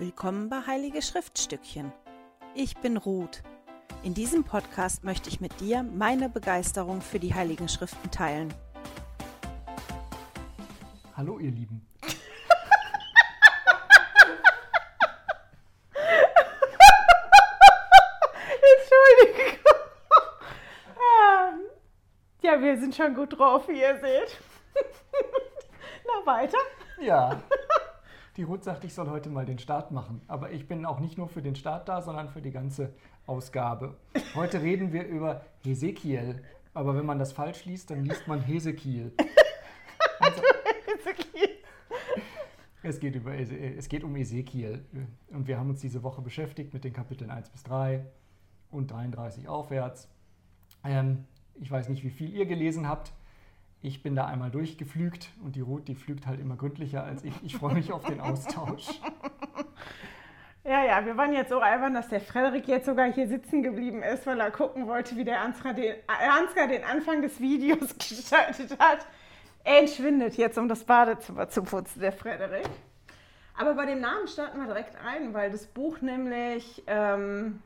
Willkommen bei Heilige Schriftstückchen. Ich bin Ruth. In diesem Podcast möchte ich mit dir meine Begeisterung für die Heiligen Schriften teilen. Hallo ihr Lieben. Entschuldigung. Ja, wir sind schon gut drauf, wie ihr seht. Na, weiter. Ja, die Ruth sagt, ich soll heute mal den Start machen. Aber ich bin auch nicht nur für den Start da, sondern für die ganze Ausgabe. Heute reden wir über Hesekiel. Aber wenn man das falsch liest, dann liest man Hesekiel. Also, es, geht über, es geht um Ezekiel. Und wir haben uns diese Woche beschäftigt mit den Kapiteln 1 bis 3 und 33 aufwärts. Ähm, ich weiß nicht, wie viel ihr gelesen habt. Ich bin da einmal durchgeflügt und die Ruth, die flügt halt immer gründlicher als ich. Ich freue mich auf den Austausch. Ja, ja, wir waren jetzt so albern, dass der Frederik jetzt sogar hier sitzen geblieben ist, weil er gucken wollte, wie der Ansgar den, Ansgar den Anfang des Videos gestaltet hat. Er entschwindet jetzt, um das Badezimmer zu putzen, der Frederik. Aber bei dem Namen starten wir direkt ein, weil das Buch nämlich ähm,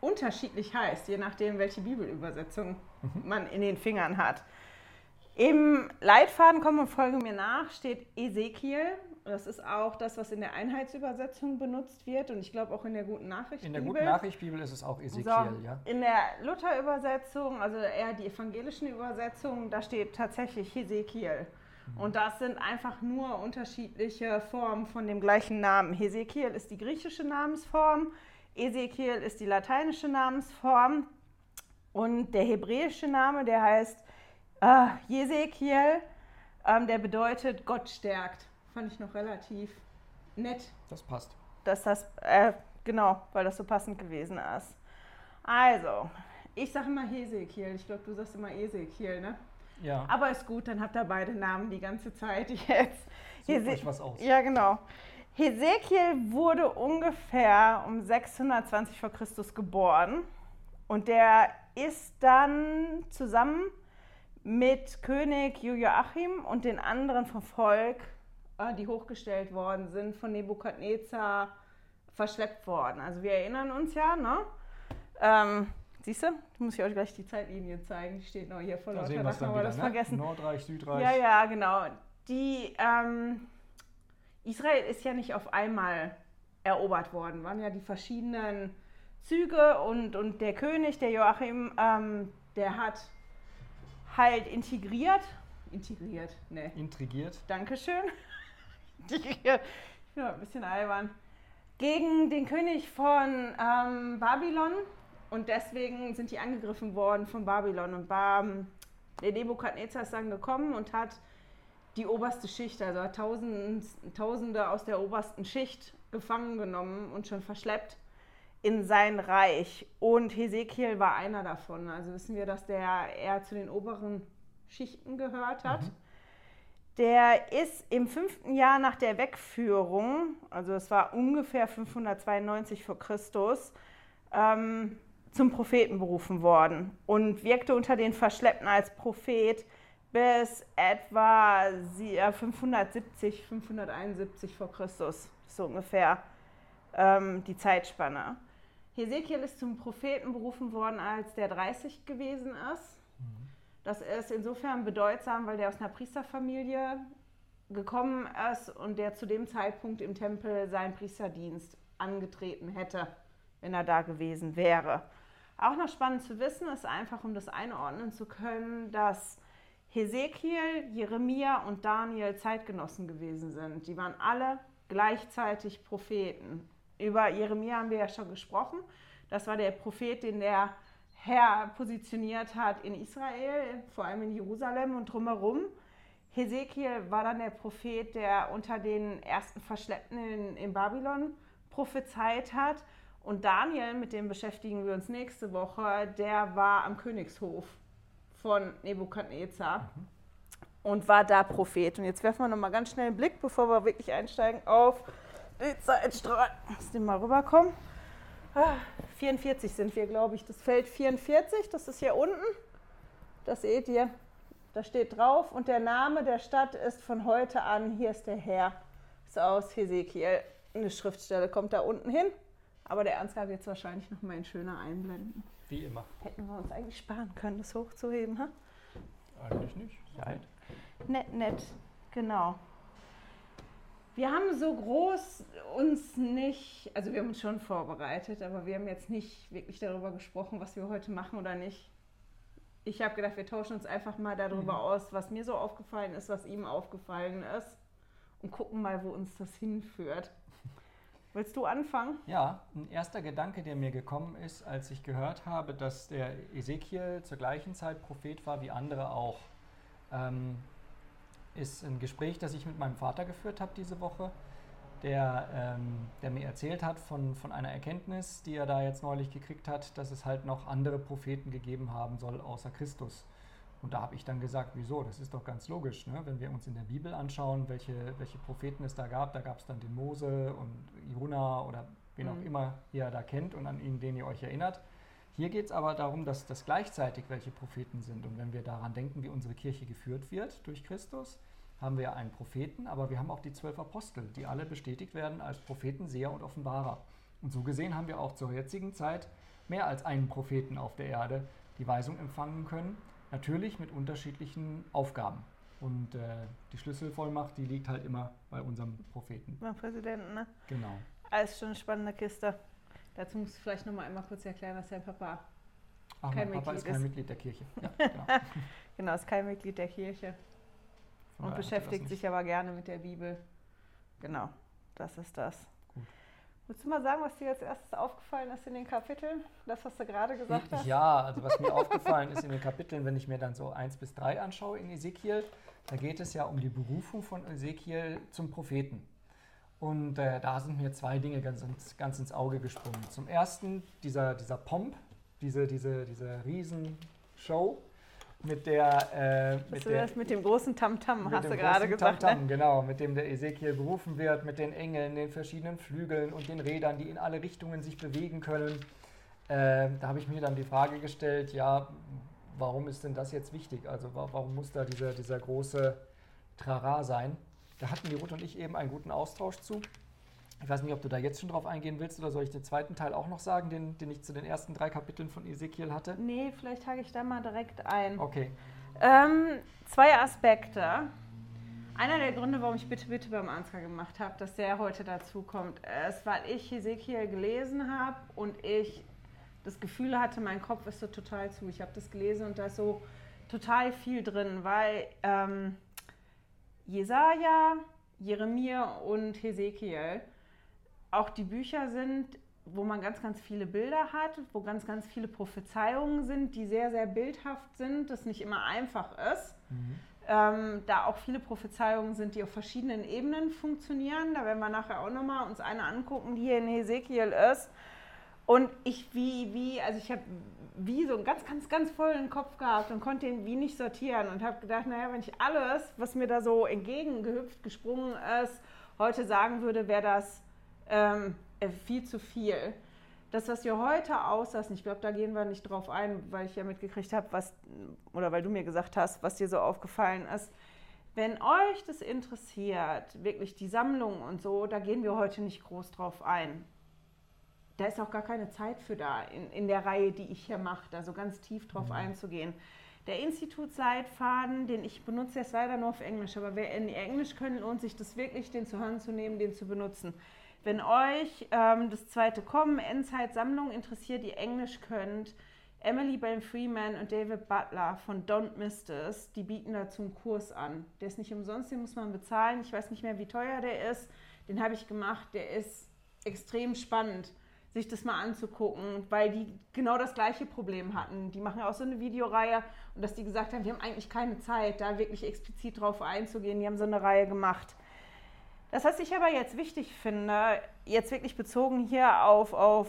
unterschiedlich heißt, je nachdem, welche Bibelübersetzung man in den Fingern hat. Im Leitfaden Komm und folge mir nach steht Ezekiel. Das ist auch das, was in der Einheitsübersetzung benutzt wird und ich glaube auch in der Guten Nachricht. In der. Guten Nachricht Bibel ist es auch Ezekiel, So, ja. In der Luther-Übersetzung, also eher die evangelischen Übersetzungen, da steht tatsächlich Hesekiel. Mhm. Und das sind einfach nur unterschiedliche Formen von dem gleichen Namen. Hesekiel ist die griechische Namensform, Ezekiel ist die lateinische Namensform und der hebräische Name, der heißt äh, Jesekiel, ähm, der bedeutet Gott stärkt. Fand ich noch relativ nett Das passt. dass das, äh, genau, weil das so passend gewesen ist. Also, ich sage immer Hesekiel. Ich glaube, du sagst immer Ezekiel, ne? Ja, Aber ist gut, dann habt ihr beide Namen die ganze Zeit jetzt. sucht euch was aus. Ja, genau. Hesekiel wurde ungefähr um 620 vor Christus geboren und der ist dann zusammen mit König Joachim und den anderen vom Volk, äh, die hochgestellt worden sind, von Nebukadnezar verschleppt worden. Also wir erinnern uns ja, ne? Ähm, siehst du? Muss ich euch gleich die Zeitlinie zeigen. Die steht noch hier vor Da lauter Sachen, aber wieder, das ne? vergessen. Nordreich, Südreich. Ja, ja, genau. Die ähm, Israel ist ja nicht auf einmal erobert worden, waren ja die verschiedenen Züge und, und der König, der Joachim, ähm, der hat halt integriert. Integriert, ne. Intrigiert. Dankeschön. Integriert. Ich bin ein bisschen albern. Gegen den König von ähm, Babylon und deswegen sind die angegriffen worden von Babylon und Bam, der Nebukadnezar ist dann gekommen und hat die oberste Schicht, also hat Tausend, Tausende aus der obersten Schicht gefangen genommen und schon verschleppt in sein Reich. Und Hesekiel war einer davon. Also wissen wir, dass der eher zu den oberen Schichten gehört hat. Der ist im fünften Jahr nach der Wegführung, also es war ungefähr 592 vor Christus, ähm, zum Propheten berufen worden und wirkte unter den Verschleppten als Prophet bis etwa sie- äh, 570, 571 vor Christus, so ungefähr ähm, die Zeitspanne. Hesekiel ist zum Propheten berufen worden, als der 30 gewesen ist. Das ist insofern bedeutsam, weil der aus einer Priesterfamilie gekommen ist und der zu dem Zeitpunkt im Tempel seinen Priesterdienst angetreten hätte, wenn er da gewesen wäre. Auch noch spannend zu wissen ist einfach, um das einordnen zu können, dass Hesekiel, Jeremia und Daniel Zeitgenossen gewesen sind. Die waren alle gleichzeitig Propheten. Über Jeremia haben wir ja schon gesprochen. Das war der Prophet, den der Herr positioniert hat in Israel, vor allem in Jerusalem und drumherum. Hesekiel war dann der Prophet, der unter den ersten Verschleppten in, in Babylon prophezeit hat. Und Daniel, mit dem beschäftigen wir uns nächste Woche, der war am Königshof von Nebukadnezar und war da Prophet. Und jetzt werfen wir nochmal ganz schnell einen Blick, bevor wir wirklich einsteigen, auf die Zeitstrahl. Lass den mal rüberkommen. Ah, 44 sind wir, glaube ich. Das Feld 44, das ist hier unten. Das seht ihr. Da steht drauf. Und der Name der Stadt ist von heute an, hier ist der Herr. Ist aus Hesekiel eine Schriftstelle kommt da unten hin. Aber der Ernstgar wird es wahrscheinlich noch mal in schöner einblenden. Wie immer. Hätten wir uns eigentlich sparen können, das hochzuheben, ha? Eigentlich nicht. Nein. Nett, nett, genau. Wir haben so groß uns nicht, also wir haben uns schon vorbereitet, aber wir haben jetzt nicht wirklich darüber gesprochen, was wir heute machen oder nicht. Ich habe gedacht, wir tauschen uns einfach mal darüber Mhm. aus, was mir so aufgefallen ist, was ihm aufgefallen ist und gucken mal, wo uns das hinführt. Willst du anfangen? Ja, ein erster Gedanke, der mir gekommen ist, als ich gehört habe, dass der Ezekiel zur gleichen Zeit Prophet war wie andere auch, ähm, ist ein Gespräch, das ich mit meinem Vater geführt habe diese Woche, der, ähm, der mir erzählt hat von, von einer Erkenntnis, die er da jetzt neulich gekriegt hat, dass es halt noch andere Propheten gegeben haben soll außer Christus. Und da habe ich dann gesagt, wieso? Das ist doch ganz logisch. Ne? Wenn wir uns in der Bibel anschauen, welche, welche Propheten es da gab, da gab es dann den Mose und Jona oder wen auch Mhm. immer ihr da kennt und an ihn, den ihr euch erinnert. Hier geht es aber darum, dass das gleichzeitig welche Propheten sind. Und wenn wir daran denken, wie unsere Kirche geführt wird durch Christus, haben wir einen Propheten, aber wir haben auch die zwölf Apostel, die alle bestätigt werden als Propheten, Seher und Offenbarer. Und so gesehen haben wir auch zur jetzigen Zeit mehr als einen Propheten auf der Erde, die Weisung empfangen können, natürlich mit unterschiedlichen Aufgaben. Und äh, die Schlüsselvollmacht, die liegt halt immer bei unserem Propheten. Beim Präsidenten, ne? Genau. Alles schon eine spannende Kiste. Dazu musst du vielleicht noch mal einmal kurz erklären, was dein Papa. Ach, Kein mein Papa Mitglied ist kein ist. Mitglied der Kirche. Ja, genau. Genau, ist kein Mitglied der Kirche Von und beschäftigt sich aber gerne mit der Bibel. Genau, das ist das. Gut. Willst du mal sagen, was dir als erstes aufgefallen ist in den Kapiteln? Das, was du gerade gesagt hast? Ja, also was mir aufgefallen ist in den Kapiteln, wenn ich mir dann so 1 bis 3 anschaue in Ezekiel, da geht es ja um die Berufung von Ezekiel zum Propheten. Und äh, da sind mir zwei Dinge ganz, ins- ganz ins Auge gesprungen. Zum ersten dieser, dieser Pomp, diese, diese, diese Riesenshow mit der, äh, Mit, du der das mit dem großen Tamtam, mit hast du gerade gesagt. Tamtam, Ne? Genau, mit dem der Ezekiel berufen wird, mit den Engeln, den verschiedenen Flügeln und den Rädern, die in alle Richtungen sich bewegen können. Ähm, da habe ich mir dann die Frage gestellt, ja, warum ist denn das jetzt wichtig? Also wa warum muss da dieser, dieser große Trara sein? Da hatten die Ruth und ich eben einen guten Austausch zu. Ich weiß nicht, ob du da jetzt schon drauf eingehen willst oder soll ich den zweiten Teil auch noch sagen, den, den ich zu den ersten drei Kapiteln von Ezekiel hatte? Nee, vielleicht hake ich da mal direkt ein. Okay. Ähm, zwei Aspekte. Einer der Gründe, warum ich Bitte, Bitte beim Ansgar gemacht habe, dass der heute dazu kommt, ist, weil ich Ezekiel gelesen habe und ich das Gefühl hatte, mein Kopf ist so total zu. Ich habe das gelesen und da ist so total viel drin, weil ähm, Jesaja, Jeremia und Hesekiel auch die Bücher sind, wo man ganz, ganz viele Bilder hat, wo ganz, ganz viele Prophezeiungen sind, die sehr, sehr bildhaft sind, das nicht immer einfach ist. Mhm. Ähm, da auch viele Prophezeiungen sind, die auf verschiedenen Ebenen funktionieren. Da werden wir nachher auch nochmal uns eine angucken, die hier in Hesekiel ist. Und ich wie, wie, also ich habe wie so einen ganz, ganz, ganz vollen Kopf gehabt und konnte ihn wie nicht sortieren und habe gedacht, naja, wenn ich alles, was mir da so entgegengehüpft, gesprungen ist, heute sagen würde, wäre das ähm, äh, viel zu viel. Das, was wir heute auslassen, ich glaube, da gehen wir nicht drauf ein, weil ich ja mitgekriegt habe, was, oder weil du mir gesagt hast, was dir so aufgefallen ist. Wenn euch das interessiert, wirklich die Sammlung und so, da gehen wir heute nicht groß drauf ein. Da ist auch gar keine Zeit für da, in, in der Reihe, die ich hier mache, da so ganz tief drauf einzugehen. Der Institutsleitfaden, den ich benutze jetzt leider nur auf Englisch, aber wer in Englisch können, lohnt sich das wirklich, den zur Hand zu nehmen, den zu benutzen. Wenn euch ähm, das zweite Kommen, Endzeit-Sammlung interessiert, die Englisch könnt, Emily Ben Freeman und David Butler von Don't Miss This, die bieten dazu einen Kurs an. Der ist nicht umsonst, den muss man bezahlen. Ich weiß nicht mehr, wie teuer der ist. Den habe ich gemacht. Der ist extrem spannend, sich das mal anzugucken, weil die genau das gleiche Problem hatten. Die machen ja auch so eine Videoreihe und dass die gesagt haben, wir haben eigentlich keine Zeit, da wirklich explizit drauf einzugehen. Die haben so eine Reihe gemacht. Das, was ich aber jetzt wichtig finde, jetzt wirklich bezogen hier auf, auf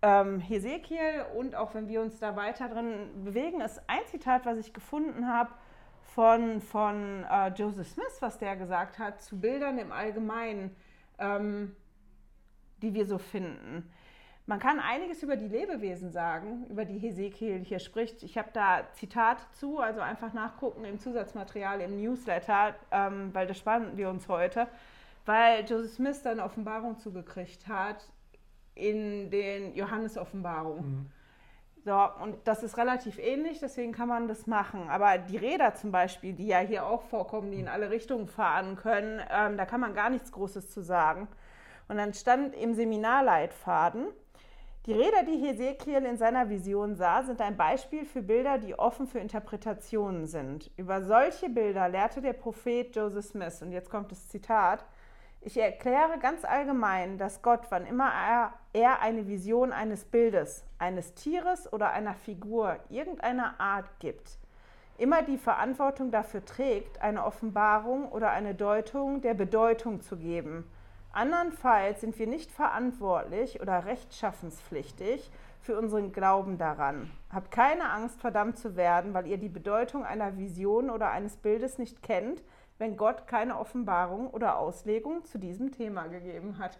ähm, Hesekiel und auch wenn wir uns da weiter drin bewegen, ist ein Zitat, was ich gefunden habe von, von äh, Joseph Smith, was der gesagt hat, zu Bildern im Allgemeinen, ähm, die wir so finden. Man kann einiges über die Lebewesen sagen, über die Hesekiel hier spricht. Ich habe da Zitat zu, also einfach nachgucken im Zusatzmaterial im Newsletter, ähm, weil das spannen wir uns heute weil Joseph Smith dann Offenbarung zugekriegt hat in den Johannes-Offenbarungen. Mhm. So, und das ist relativ ähnlich, deswegen kann man das machen. Aber die Räder zum Beispiel, die ja hier auch vorkommen, die in alle Richtungen fahren können, ähm, da kann man gar nichts Großes zu sagen. Und dann stand im Seminarleitfaden, die Räder, die Hesekiel in seiner Vision sah, sind ein Beispiel für Bilder, die offen für Interpretationen sind. Über solche Bilder lehrte der Prophet Joseph Smith, und jetzt kommt das Zitat, ich erkläre ganz allgemein, dass Gott, wann immer er, er, eine Vision eines Bildes, eines Tieres oder einer Figur irgendeiner Art gibt, immer die Verantwortung dafür trägt, eine Offenbarung oder eine Deutung der Bedeutung zu geben Andernfalls sind wir nicht verantwortlich oder rechtschaffenspflichtig für unseren Glauben daran. Habt keine Angst, verdammt zu werden, weil ihr die Bedeutung einer Vision oder eines Bildes nicht kennt, wenn Gott keine Offenbarung oder Auslegung zu diesem Thema gegeben hat.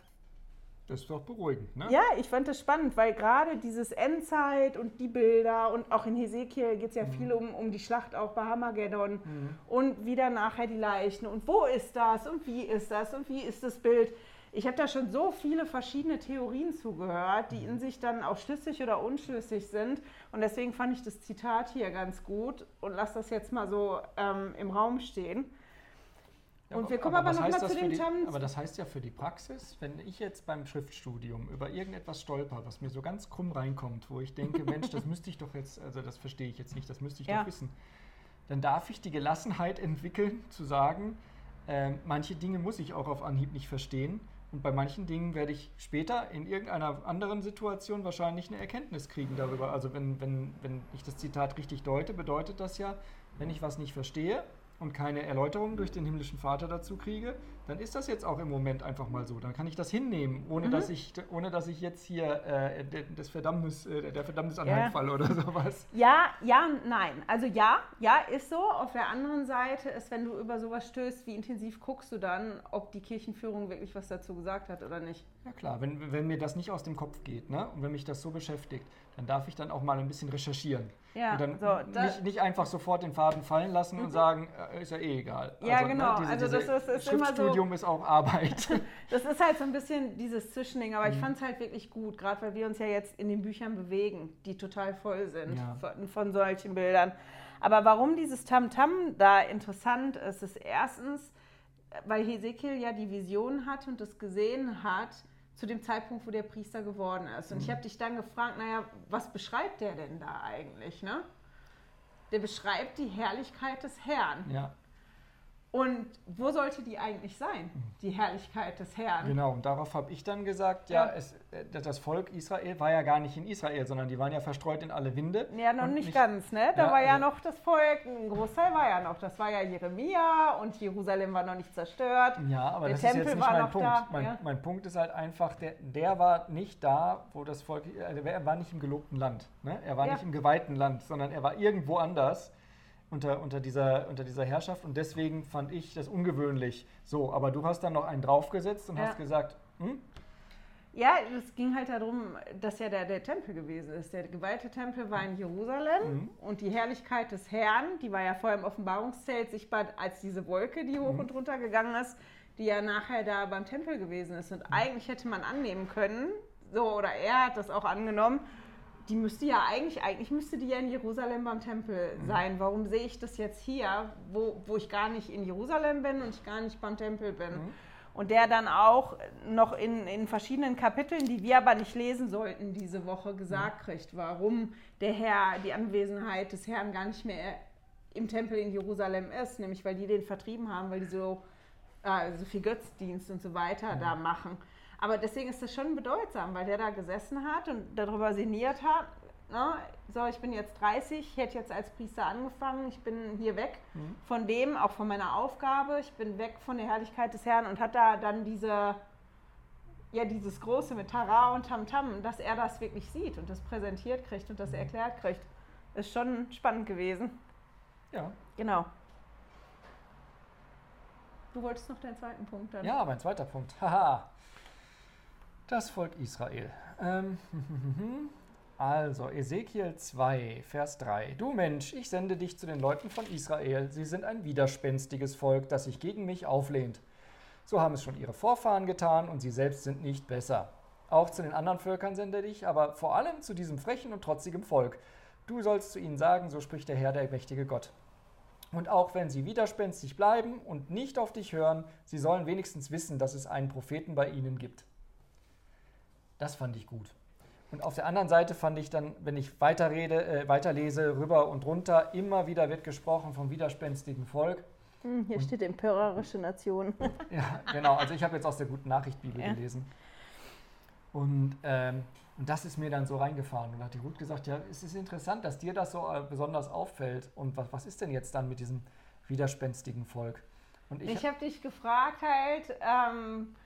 Das ist doch beruhigend, ne? Ja, ich fand das spannend, weil gerade dieses Endzeit und die Bilder und auch in Hesekiel geht es ja mhm. viel um, um die Schlacht auch bei Hamageddon mhm. und wieder nachher die Leichen und wo ist das und wie ist das und wie ist das Bild. Ich habe da schon so viele verschiedene Theorien zugehört, die in sich dann auch schlüssig oder unschlüssig sind. Und deswegen fand ich das Zitat hier ganz gut und lasse das jetzt mal so ähm, im Raum stehen. Ja, und wir kommen aber, aber nochmal zu den die, Aber das heißt ja für die Praxis, wenn ich jetzt beim Schriftstudium über irgendetwas stolper, was mir so ganz krumm reinkommt, wo ich denke, Mensch, das müsste ich doch jetzt, also das verstehe ich jetzt nicht, das müsste ich ja. doch wissen, dann darf ich die Gelassenheit entwickeln, zu sagen, äh, manche Dinge muss ich auch auf Anhieb nicht verstehen und bei manchen Dingen werde ich später in irgendeiner anderen Situation wahrscheinlich eine Erkenntnis kriegen darüber. Also wenn, wenn, wenn ich das Zitat richtig deute, bedeutet das ja, wenn ich was nicht verstehe, und keine Erläuterung durch den himmlischen Vater dazu kriege, dann ist das jetzt auch im Moment einfach mal so. Dann kann ich das hinnehmen, ohne, mhm. dass, ich, ohne dass ich jetzt hier äh, des Verdammnis, äh, der Verdammnis anheimfalle ja. oder sowas. Ja, ja, nein. Also ja, ja, ist so. Auf der anderen Seite ist, wenn du über sowas stößt, wie intensiv guckst du dann, ob die Kirchenführung wirklich was dazu gesagt hat oder nicht. Ja klar, wenn, wenn mir das nicht aus dem Kopf geht ne? und wenn mich das so beschäftigt, dann darf ich dann auch mal ein bisschen recherchieren. Ja, und dann so, nicht, nicht, einfach sofort den Faden fallen lassen mhm. und sagen, äh, ist ja eh egal. Ja, also, ne, genau. Ne, diese, also das ist, ist immer so, ist auch Arbeit. das ist halt so ein bisschen dieses Zwischending, aber mhm. ich fand es halt wirklich gut, gerade weil wir uns ja jetzt in den Büchern bewegen, die total voll sind ja. von, von, solchen Bildern. Aber warum dieses Tamtam -Tam da interessant ist, ist erstens, weil Hesekiel ja die Vision hat und das gesehen hat, zu dem Zeitpunkt, wo der Priester geworden ist. Und mhm. ich habe dich dann gefragt, naja, was beschreibt der denn da eigentlich? Ne? Der beschreibt die Herrlichkeit des Herrn. Ja. Und wo sollte die eigentlich sein, die Herrlichkeit des Herrn? Genau, und darauf habe ich dann gesagt, ja, ja. Es, äh, das Volk Israel war ja gar nicht in Israel, sondern die waren ja verstreut in alle Winde. Ja, noch nicht, nicht, ganz, ne? Da ja, war ja also, noch das Volk, ein Großteil war ja noch. Das war ja Jeremia und Jerusalem war noch nicht zerstört. Ja, aber der das Tempel ist jetzt nicht mein Punkt. Da, mein, ja. mein, Punkt ist halt einfach, der, der war nicht da, wo das Volk, also er war nicht im gelobten Land. Ne? Er war nicht im geweihten Land, sondern er war irgendwo anders unter, unter, dieser, unter dieser Herrschaft und deswegen fand ich das ungewöhnlich. So, aber du hast dann noch einen draufgesetzt und ja. hast gesagt, hm? Ja, es ging halt darum, dass ja der, der Tempel gewesen ist. Der geweihte Tempel war in Jerusalem mhm. und die Herrlichkeit des Herrn, die war ja vorher im Offenbarungszelt sichtbar als diese Wolke, die hoch mhm. und runter gegangen ist, die ja nachher da beim Tempel gewesen ist. Und mhm. eigentlich hätte man annehmen können, so oder er hat das auch angenommen, die müsste ja eigentlich, eigentlich müsste die ja in Jerusalem beim Tempel mhm. sein. Warum sehe ich das jetzt hier, wo, wo ich gar nicht in Jerusalem bin und ich gar nicht beim Tempel bin? Mhm. Und der dann auch noch in, in verschiedenen Kapiteln, die wir aber nicht lesen sollten, diese Woche gesagt mhm. kriegt, warum der Herr, die Anwesenheit des Herrn gar nicht mehr im Tempel in Jerusalem ist, nämlich weil die den vertrieben haben, weil die so, äh, so viel Götzdienst und so weiter mhm. da machen. Aber deswegen ist das schon bedeutsam, weil der da gesessen hat und darüber sinniert hat. Ne? So, ich bin jetzt 30, ich hätte jetzt als Priester angefangen, ich bin hier weg mhm. von dem, auch von meiner Aufgabe, ich bin weg von der Herrlichkeit des Herrn und hat da dann diese, ja, dieses Große mit Tara und Tamtam, dass er das wirklich sieht und das präsentiert kriegt und das mhm. erklärt kriegt. Ist schon spannend gewesen. Ja. Genau. Du wolltest noch deinen zweiten Punkt dann. Ja, mein zweiter Punkt. Haha. Das Volk Israel. Ähm, also, Ezekiel 2, Vers 3. Du Mensch, ich sende dich zu den Leuten von Israel. Sie sind ein widerspenstiges Volk, das sich gegen mich auflehnt. So haben es schon ihre Vorfahren getan und sie selbst sind nicht besser. Auch zu den anderen Völkern sende dich, aber vor allem zu diesem frechen und trotzigen Volk. Du sollst zu ihnen sagen, so spricht der Herr, der mächtige Gott. Und auch wenn sie widerspenstig bleiben und nicht auf dich hören, sie sollen wenigstens wissen, dass es einen Propheten bei ihnen gibt. Das fand ich gut. Und auf der anderen Seite fand ich dann, wenn ich weiterrede, äh, weiterlese, rüber und runter, immer wieder wird gesprochen vom widerspenstigen Volk. Hm, hier und, steht empörerische Nation. ja, genau. Also ich habe jetzt aus der Guten Nachricht Bibel ja. gelesen. Und, ähm, und das ist mir dann so reingefahren. Und da hat die Ruth gesagt, ja, es ist interessant, dass dir das so äh, besonders auffällt. Und was, was ist denn jetzt dann mit diesem widerspenstigen Volk? Und ich, ich habe dich gefragt halt, ähm,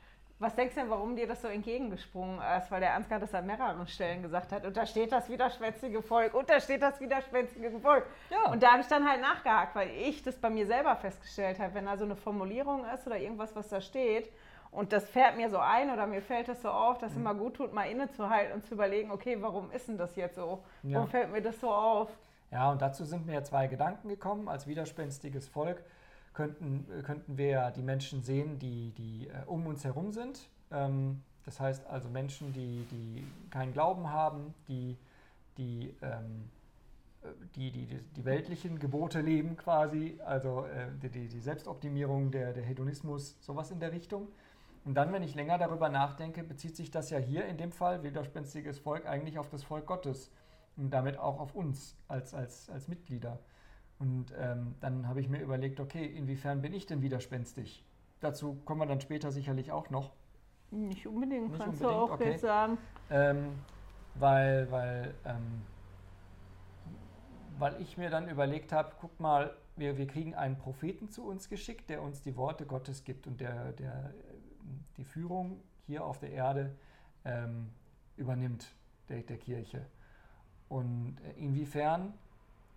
was denkst du denn, warum dir das so entgegengesprungen ist? Weil der Ansgar das an mehreren Stellen gesagt hat. Und da steht das widerspenstige Volk, und da steht das widerspenstige Volk. Ja. Und da habe ich dann halt nachgehakt, weil ich das bei mir selber festgestellt habe, wenn da so eine Formulierung ist oder irgendwas, was da steht, und das fährt mir so ein oder mir fällt es so auf, dass es mhm. immer gut tut, mal innezuhalten und zu überlegen, okay, warum ist denn das jetzt so? Ja. Warum fällt mir das so auf? Ja, und dazu sind mir zwei Gedanken gekommen. Als widerspenstiges Volk könnten, könnten wir die Menschen sehen, die, die äh, um uns herum sind. Ähm, das heißt also Menschen, die, die keinen Glauben haben, die, die, ähm, die, die, die, weltlichen Gebote leben quasi, also äh, die, die Selbstoptimierung, der, der Hedonismus, sowas in der Richtung. Und dann, wenn ich länger darüber nachdenke, bezieht sich das ja hier in dem Fall, widerspenstiges Volk, eigentlich auf das Volk Gottes und damit auch auf uns als, als, als Mitglieder. Und ähm, dann habe ich mir überlegt, okay, inwiefern bin ich denn widerspenstig? Dazu kommen wir dann später sicherlich auch noch. Nicht unbedingt, Nicht kannst unbedingt, du auch okay. jetzt sagen. Ähm, weil, weil, ähm, weil ich mir dann überlegt habe, guck mal, wir, wir kriegen einen Propheten zu uns geschickt, der uns die Worte Gottes gibt und der, der die Führung hier auf der Erde ähm, übernimmt, der, der Kirche. Und inwiefern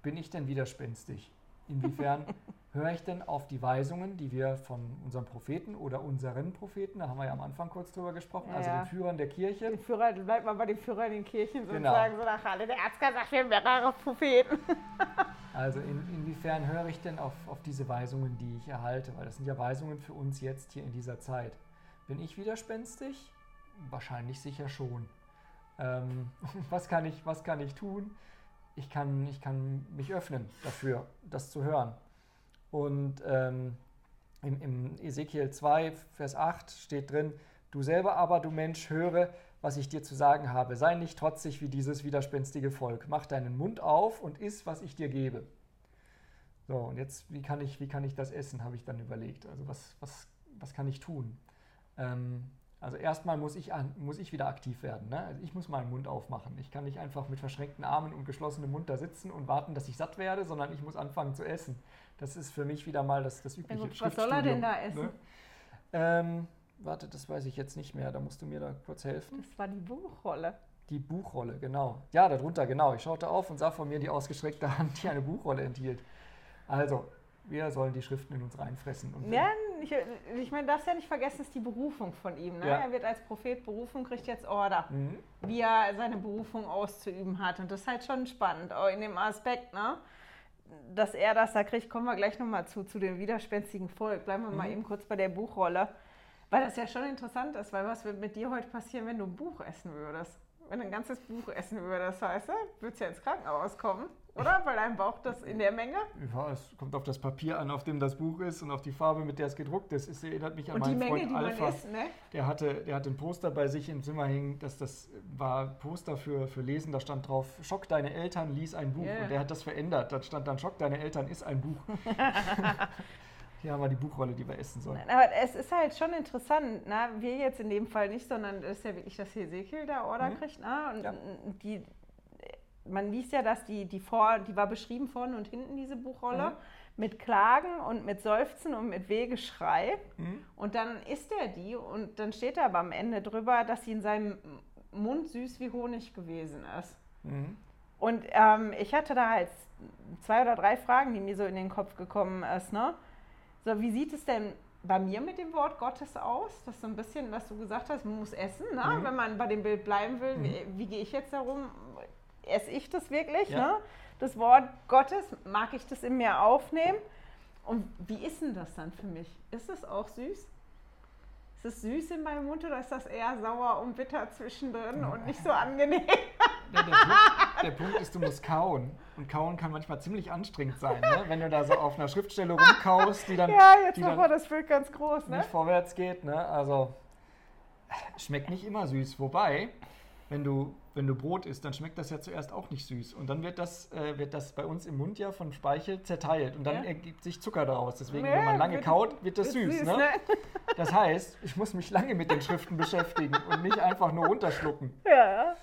bin ich denn widerspenstig? Inwiefern höre ich denn auf die Weisungen, die wir von unserem Propheten oder unseren Propheten, da haben wir ja am Anfang kurz drüber gesprochen, ja, also den Führern der Kirche. Den Führer, bleibt mal bei den Führern in den Kirchen genau. sozusagen, so nach alle. Der Arzt sagt, wir haben mehrere Propheten. also in, inwiefern höre ich denn auf, auf diese Weisungen, die ich erhalte? Weil das sind ja Weisungen für uns jetzt hier in dieser Zeit. Bin ich widerspenstig? Wahrscheinlich sicher schon. Ähm, was, kann ich, was kann ich tun? Ich kann, ich kann mich öffnen dafür, das zu hören. Und ähm, im, im Ezekiel 2, Vers 8 steht drin, du selber aber, du Mensch, höre, was ich dir zu sagen habe. Sei nicht trotzig wie dieses widerspenstige Volk. Mach deinen Mund auf und iss, was ich dir gebe. So, und jetzt, wie kann ich, wie kann ich das essen, habe ich dann überlegt. Also was, was, was kann ich tun? Ähm, also erstmal muss ich, an, muss ich wieder aktiv werden. Ne? Also ich muss meinen Mund aufmachen. Ich kann nicht einfach mit verschränkten Armen und geschlossenem Mund da sitzen und warten, dass ich satt werde, sondern ich muss anfangen zu essen. Das ist für mich wieder mal das, das übliche ja, Was soll er denn da essen? Ne? Ähm, warte, das weiß ich jetzt nicht mehr. Da musst du mir da kurz helfen. Das war die Buchrolle. Die Buchrolle, genau. Ja, darunter, genau. Ich schaute auf und sah vor mir die ausgestreckte Hand, die eine Buchrolle enthielt. Also, wir sollen die Schriften in uns reinfressen. ja, ich, ich meine, darfst ja nicht vergessen, ist die Berufung von ihm. Ne? Ja. Er wird als Prophet berufen, kriegt jetzt Order, mhm. wie er seine Berufung auszuüben hat. Und das ist halt schon spannend, auch in dem Aspekt, ne? dass er das da kriegt. Kommen wir gleich nochmal zu, zu dem widerspenstigen Volk. Bleiben wir mhm. mal eben kurz bei der Buchrolle. Weil das ja schon interessant ist, weil was wird mit dir heute passieren, wenn du ein Buch essen würdest? Wenn du ein ganzes Buch essen würdest, heißt, würdest du ja ins Krankenhaus kommen. Oder? Weil einem braucht das in der Menge? Ja, es kommt auf das Papier an, auf dem das Buch ist und auf die Farbe, mit der es gedruckt ist. Es erinnert mich an und meinen Menge, Freund Alpha. Isst, ne? Der hatte, der hatte ein Poster bei sich im Zimmer hängen, dass das war Poster für, für Lesen, da stand drauf, Schock deine Eltern, lies ein Buch. Yeah. Und der hat das verändert. Da stand dann, Schock deine Eltern, ist ein Buch. Hier haben wir die Buchrolle, die wir essen sollen. Aber es ist halt schon interessant, na, wir jetzt in dem Fall nicht, sondern es ist ja wirklich, dass Hesekiel da Order mhm. kriegt. Na, und ja. die, man liest ja, dass die, die vor, die war beschrieben vorne und hinten, diese Buchrolle, mhm. mit Klagen und mit Seufzen und mit Wegeschrei. Mhm. Und dann isst er die und dann steht er aber am Ende drüber, dass sie in seinem Mund süß wie Honig gewesen ist. Mhm. Und ähm, ich hatte da halt zwei oder drei Fragen, die mir so in den Kopf gekommen ist. Ne? So, wie sieht es denn bei mir mit dem Wort Gottes aus? Das ist so ein bisschen, was du gesagt hast, man muss essen, ne? Mhm. wenn man bei dem Bild bleiben will. Mhm. Wie, wie gehe ich jetzt darum? Esse ich das wirklich, ja. ne? das Wort Gottes, mag ich das in mir aufnehmen? Und wie ist denn das dann für mich? Ist es auch süß? Ist es süß in meinem Mund oder ist das eher sauer und bitter zwischendrin und nicht so angenehm? Ja, der, Punkt, der, Punkt, ist, du musst kauen. Und kauen kann manchmal ziemlich anstrengend sein, ne? wenn du da so auf einer Schriftstelle rumkaust, die dann, ja, jetzt machen wir das Bild ganz groß, ne? nicht vorwärts geht. Ne? Also schmeckt nicht immer süß. Wobei, wenn du, wenn du Brot isst, dann schmeckt das ja zuerst auch nicht süß. Und dann wird das, äh, wird das bei uns im Mund ja von Speichel zerteilt und dann ja. ergibt sich Zucker daraus. Deswegen, ja, wenn man lange wird, kaut, wird das süß. süß ne? Ne? Das heißt, ich muss mich lange mit den Schriften beschäftigen und nicht einfach nur runterschlucken. Ja.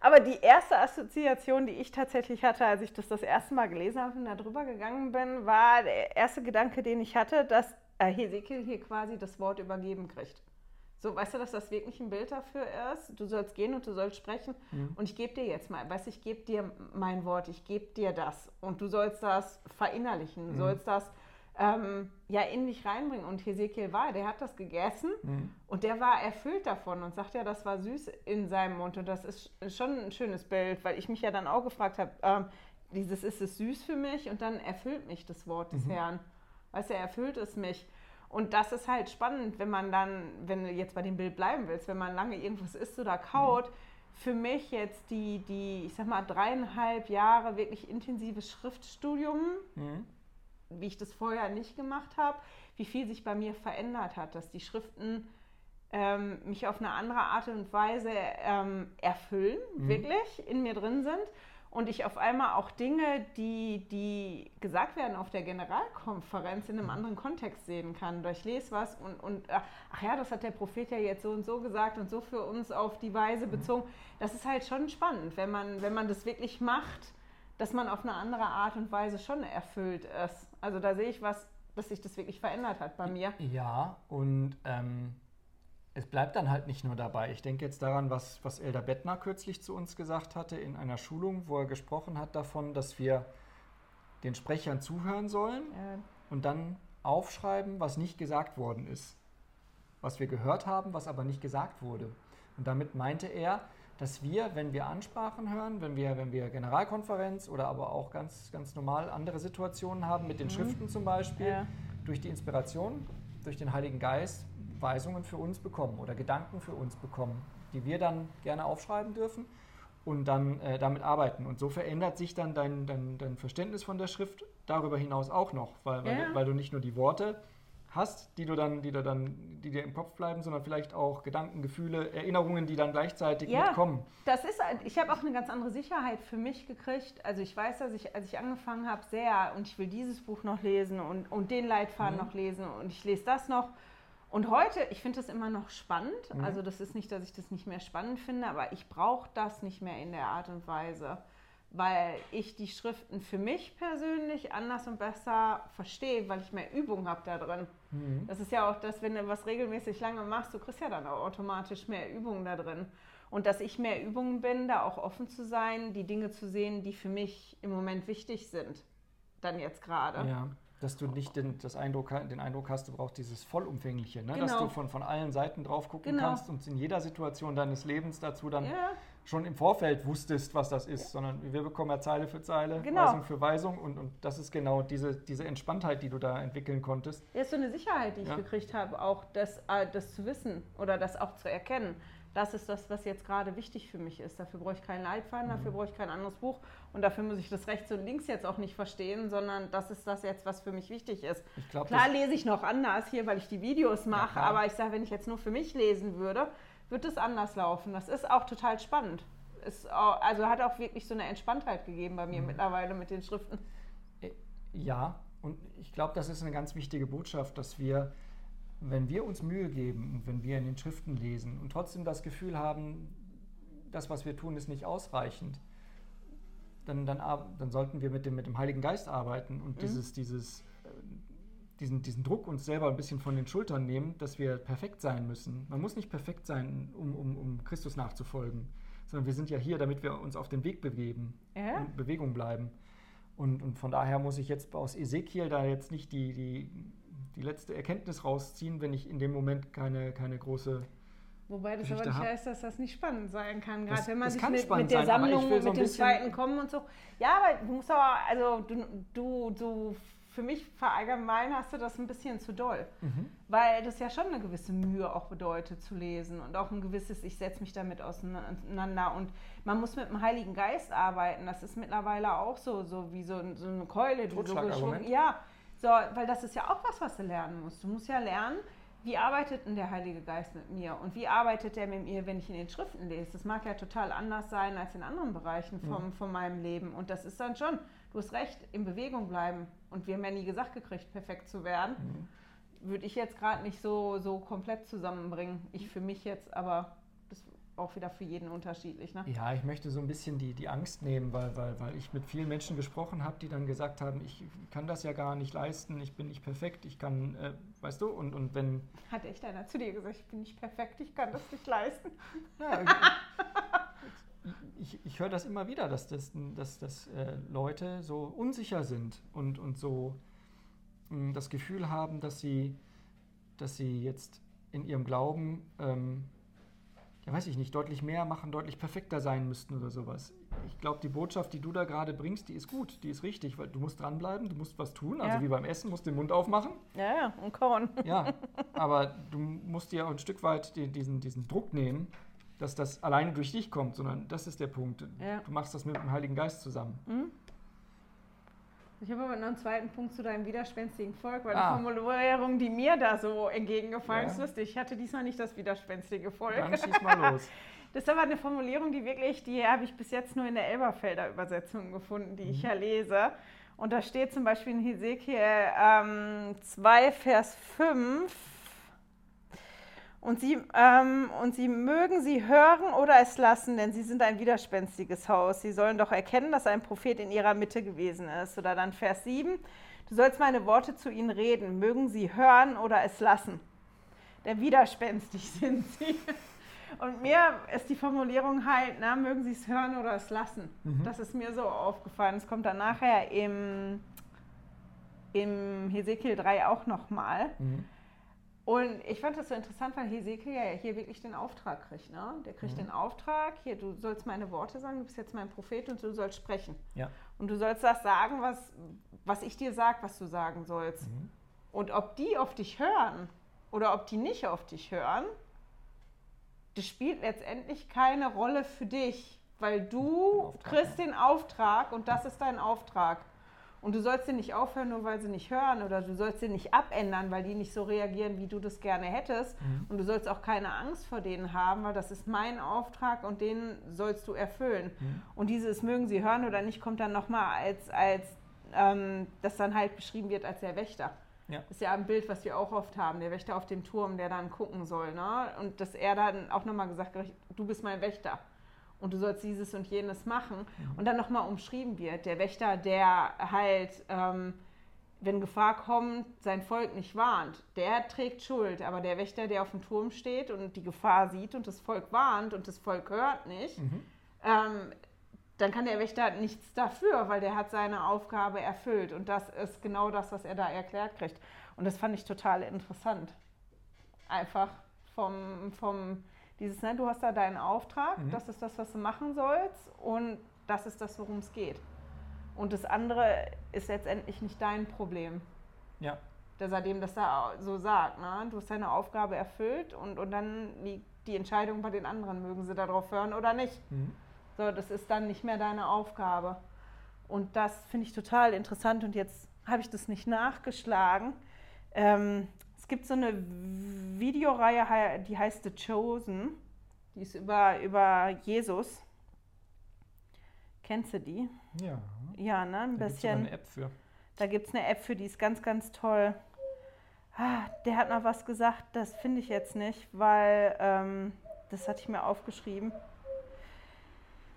Aber die erste Assoziation, die ich tatsächlich hatte, als ich das das erste Mal gelesen habe und da drüber gegangen bin, war der erste Gedanke, den ich hatte, dass äh, Hesekiel hier quasi das Wort übergeben kriegt. So, weißt du, dass das wirklich ein Bild dafür ist? Du sollst gehen und du sollst sprechen mhm. und ich gebe dir jetzt mal, weißt du, ich gebe dir mein Wort, ich gebe dir das und du sollst das verinnerlichen, du mhm. sollst das ähm, ja in dich reinbringen. Und Hesekiel war, der hat das gegessen mhm. und der war erfüllt davon und sagt ja, das war süß in seinem Mund und das ist schon ein schönes Bild, weil ich mich ja dann auch gefragt habe, ähm, dieses ist es süß für mich und dann erfüllt mich das Wort des mhm. Herrn. Weißt du, er erfüllt es mich. Und das ist halt spannend, wenn man dann, wenn du jetzt bei dem Bild bleiben willst, wenn man lange irgendwas isst oder kaut, mhm. für mich jetzt die, die, ich sag mal, dreieinhalb Jahre wirklich intensives Schriftstudium, mhm. wie ich das vorher nicht gemacht habe, wie viel sich bei mir verändert hat, dass die Schriften ähm, mich auf eine andere Art und Weise ähm, erfüllen, mhm. wirklich in mir drin sind und ich auf einmal auch Dinge, die, die gesagt werden auf der Generalkonferenz in einem mhm. anderen Kontext sehen kann. Ich lese was und, und ach ja, das hat der Prophet ja jetzt so und so gesagt und so für uns auf die Weise mhm. bezogen. Das ist halt schon spannend, wenn man, wenn man das wirklich macht, dass man auf eine andere Art und Weise schon erfüllt ist. Also da sehe ich was, dass sich das wirklich verändert hat bei mir. Ja, und ähm es bleibt dann halt nicht nur dabei. Ich denke jetzt daran, was, was Elder Bettner kürzlich zu uns gesagt hatte in einer Schulung, wo er gesprochen hat davon, dass wir den Sprechern zuhören sollen ja. und dann aufschreiben, was nicht gesagt worden ist. Was wir gehört haben, was aber nicht gesagt wurde. Und damit meinte er, dass wir, wenn wir Ansprachen hören, wenn wir, wenn wir Generalkonferenz oder aber auch ganz, ganz normal andere Situationen haben, mit den mhm. Schriften zum Beispiel, ja. durch die Inspiration, durch den Heiligen Geist, Weisungen für uns bekommen oder Gedanken für uns bekommen, die wir dann gerne aufschreiben dürfen und dann äh, damit arbeiten. Und so verändert sich dann dein, dein, dein, Verständnis von der Schrift darüber hinaus auch noch, weil, weil, ja. du, weil du nicht nur die Worte hast, die du dann, die du dann, die dir im Kopf bleiben, sondern vielleicht auch Gedanken, Gefühle, Erinnerungen, die dann gleichzeitig ja, mitkommen. Das ist, ich habe auch eine ganz andere Sicherheit für mich gekriegt. Also ich weiß, dass ich, als ich angefangen habe, sehr und ich will dieses Buch noch lesen und, und den Leitfaden mhm. noch lesen und ich lese das noch und heute, ich finde das immer noch spannend. Mhm. Also das ist nicht, dass ich das nicht mehr spannend finde, aber ich brauche das nicht mehr in der Art und Weise, weil ich die Schriften für mich persönlich anders und besser verstehe, weil ich mehr Übung habe da drin. Mhm. Das ist ja auch das, wenn du was regelmäßig lange machst, du kriegst ja dann auch automatisch mehr Übung da drin. Und dass ich mehr Übungen bin, da auch offen zu sein, die Dinge zu sehen, die für mich im Moment wichtig sind. Dann jetzt gerade. Ja. Dass du nicht den, das Eindruck, den Eindruck hast, du brauchst dieses Vollumfängliche, ne? genau. dass du von, von allen Seiten drauf gucken genau. kannst und in jeder Situation deines Lebens dazu dann ja. schon im Vorfeld wusstest, was das ist, ja. sondern wir bekommen ja Zeile für Zeile, genau. Weisung für Weisung und, und das ist genau diese, diese Entspanntheit, die du da entwickeln konntest. Ja, ist so eine Sicherheit, die ich ja. gekriegt habe, auch das, äh, das zu wissen oder das auch zu erkennen das ist das, was jetzt gerade wichtig für mich ist. Dafür brauche ich keinen Leitfaden, mhm. dafür brauche ich kein anderes Buch und dafür muss ich das rechts und links jetzt auch nicht verstehen, sondern das ist das jetzt, was für mich wichtig ist. Glaub, Klar lese ich noch anders hier, weil ich die Videos mache, ja, aber ich sage, wenn ich jetzt nur für mich lesen würde, würde es anders laufen. Das ist auch total spannend. Ist auch, also hat auch wirklich so eine Entspanntheit gegeben bei mir mhm. mittlerweile mit den Schriften. Äh, ja, und ich glaube, das ist eine ganz wichtige Botschaft, dass wir wenn wir uns Mühe geben und wenn wir in den Schriften lesen und trotzdem das Gefühl haben, das, was wir tun, ist nicht ausreichend, dann, dann, dann sollten wir mit dem, mit dem Heiligen Geist arbeiten und mhm. dieses, dieses, äh, diesen, diesen Druck uns selber ein bisschen von den Schultern nehmen, dass wir perfekt sein müssen. Man muss nicht perfekt sein, um, um, um Christus nachzufolgen, sondern wir sind ja hier, damit wir uns auf den Weg begeben ja. und Bewegung bleiben. Und, und von daher muss ich jetzt aus Ezekiel da jetzt nicht die, die die letzte Erkenntnis rausziehen, wenn ich in dem Moment keine, keine große. Wobei das Geschichte aber nicht heißt, dass das nicht spannend sein kann, gerade wenn man sich mit, mit, der Sammlung, so mit dem zweiten kommen und so. Ja, aber du musst aber, also du, du, du für mich verallgemein hast du das ein bisschen zu doll. Mhm. Weil das ja schon eine gewisse Mühe auch bedeutet zu lesen und auch ein gewisses, ich setze mich damit auseinander und man muss mit dem Heiligen Geist arbeiten. Das ist mittlerweile auch so, so wie so, so eine Keule, die so geschwungen. Ja, so, weil das ist ja auch was, was du lernen musst. Du musst ja lernen, wie arbeitet denn der Heilige Geist mit mir und wie arbeitet er mit mir, wenn ich in den Schriften lese? Das mag ja total anders sein als in anderen Bereichen vom, mhm. von meinem Leben. Und das ist dann schon, du hast recht, in Bewegung bleiben. Und wir haben ja nie gesagt gekriegt, perfekt zu werden. Mhm. Würde ich jetzt gerade nicht so, so komplett zusammenbringen. Ich für mich jetzt, aber auch wieder für jeden unterschiedlich. Ne? Ja, ich möchte so ein bisschen die, die Angst nehmen, weil, weil, weil ich mit vielen Menschen gesprochen habe, die dann gesagt haben, ich kann das ja gar nicht leisten, ich bin nicht perfekt, ich kann, äh, weißt du, und, und wenn... Hat echt einer zu dir gesagt, ich bin nicht perfekt, ich kann das nicht leisten? Ja, ich, ich höre das immer wieder, dass, das, dass, dass äh, Leute so unsicher sind und, und so mh, hm, das Gefühl haben, dass sie, dass sie jetzt in ihrem Glauben... Ähm, ja weiß ich nicht, deutlich mehr machen, deutlich perfekter sein müssten oder sowas. Ich glaube, die Botschaft, die du da gerade bringst, die ist gut, die ist richtig, weil du musst dranbleiben, du musst was tun, also ja. wie beim Essen, musst den Mund aufmachen. Ja, ja, und kauen. Ja, aber du musst dir auch ein Stück weit diesen, diesen Druck nehmen, dass das alleine durch dich kommt, sondern das ist der Punkt. Ja. Du machst das mit dem Heiligen Geist zusammen. Mhm. Ich habe aber noch einen zweiten Punkt zu deinem widerspenstigen Volk, weil ah. die Formulierung, die mir da so entgegengefallen ja. ist, lustig. Ich hatte diesmal nicht das widerspenstige Volk. Dann schieß mal los. Das ist aber eine Formulierung, die wirklich, die habe ich bis jetzt nur in der Elberfelder Übersetzung gefunden, die mhm. ich ja lese. Und da steht zum Beispiel in Hesekiel ähm, 2, Vers 5, und sie, ähm, und sie mögen sie hören oder es lassen, denn sie sind ein widerspenstiges Haus. Sie sollen doch erkennen, dass ein Prophet in ihrer Mitte gewesen ist. Oder dann Vers 7, du sollst meine Worte zu ihnen reden, mögen sie hören oder es lassen. Denn widerspenstig sind sie. Und mir ist die Formulierung halt, na, mögen sie es hören oder es lassen. Mhm. Das ist mir so aufgefallen. Es kommt dann nachher im, im Hesekiel 3 auch nochmal. Mhm. Und ich fand das so interessant, weil Hesekiel ja hier wirklich den Auftrag kriegt. Ne? Der kriegt mhm. den Auftrag, hier, du sollst meine Worte sagen, du bist jetzt mein Prophet und du sollst sprechen. Ja. Und du sollst das sagen, was, was ich dir sage, was du sagen sollst. Mhm. Und ob die auf dich hören oder ob die nicht auf dich hören, das spielt letztendlich keine Rolle für dich, weil du kriegst den Auftrag und das ist dein Auftrag. Und du sollst sie nicht aufhören, nur weil sie nicht hören oder du sollst sie nicht abändern, weil die nicht so reagieren, wie du das gerne hättest. Mhm. Und du sollst auch keine Angst vor denen haben, weil das ist mein Auftrag und den sollst du erfüllen. Mhm. Und dieses mögen sie hören oder nicht, kommt dann nochmal als, als ähm, das dann halt beschrieben wird als der Wächter. Ja. Das ist ja ein Bild, was wir auch oft haben, der Wächter auf dem Turm, der dann gucken soll. Ne? Und dass er dann auch nochmal gesagt hat, du bist mein Wächter und du sollst dieses und jenes machen. Mhm. Und dann nochmal umschrieben wird, der Wächter, der halt, ähm, wenn Gefahr kommt, sein Volk nicht warnt, der trägt Schuld. Aber der Wächter, der auf dem Turm steht und die Gefahr sieht und das Volk warnt und das Volk hört nicht, mhm. ähm, dann kann der Wächter nichts dafür, weil der hat seine Aufgabe erfüllt. Und das ist genau das, was er da erklärt kriegt. Und das fand ich total interessant. Einfach vom, vom dieses, ne, du hast da deinen Auftrag, mhm. das ist das, was du machen sollst und das ist das, worum es geht. Und das andere ist letztendlich nicht dein Problem. Ja. Dass er dem das da so sagt. Ne? Du hast deine Aufgabe erfüllt und, und dann liegt die Entscheidung bei den anderen, mögen sie darauf hören oder nicht. Mhm. So, das ist dann nicht mehr deine Aufgabe. Und das finde ich total interessant und jetzt habe ich das nicht nachgeschlagen. Ähm, gibt so eine Videoreihe, die heißt The Chosen. Die ist über, über Jesus. Kennst du die? Ja. Ja, ne? Ein da bisschen. Gibt's eine App für. Da gibt es eine App für, die ist ganz, ganz toll. Ah, der hat mal was gesagt, das finde ich jetzt nicht, weil ähm, das hatte ich mir aufgeschrieben.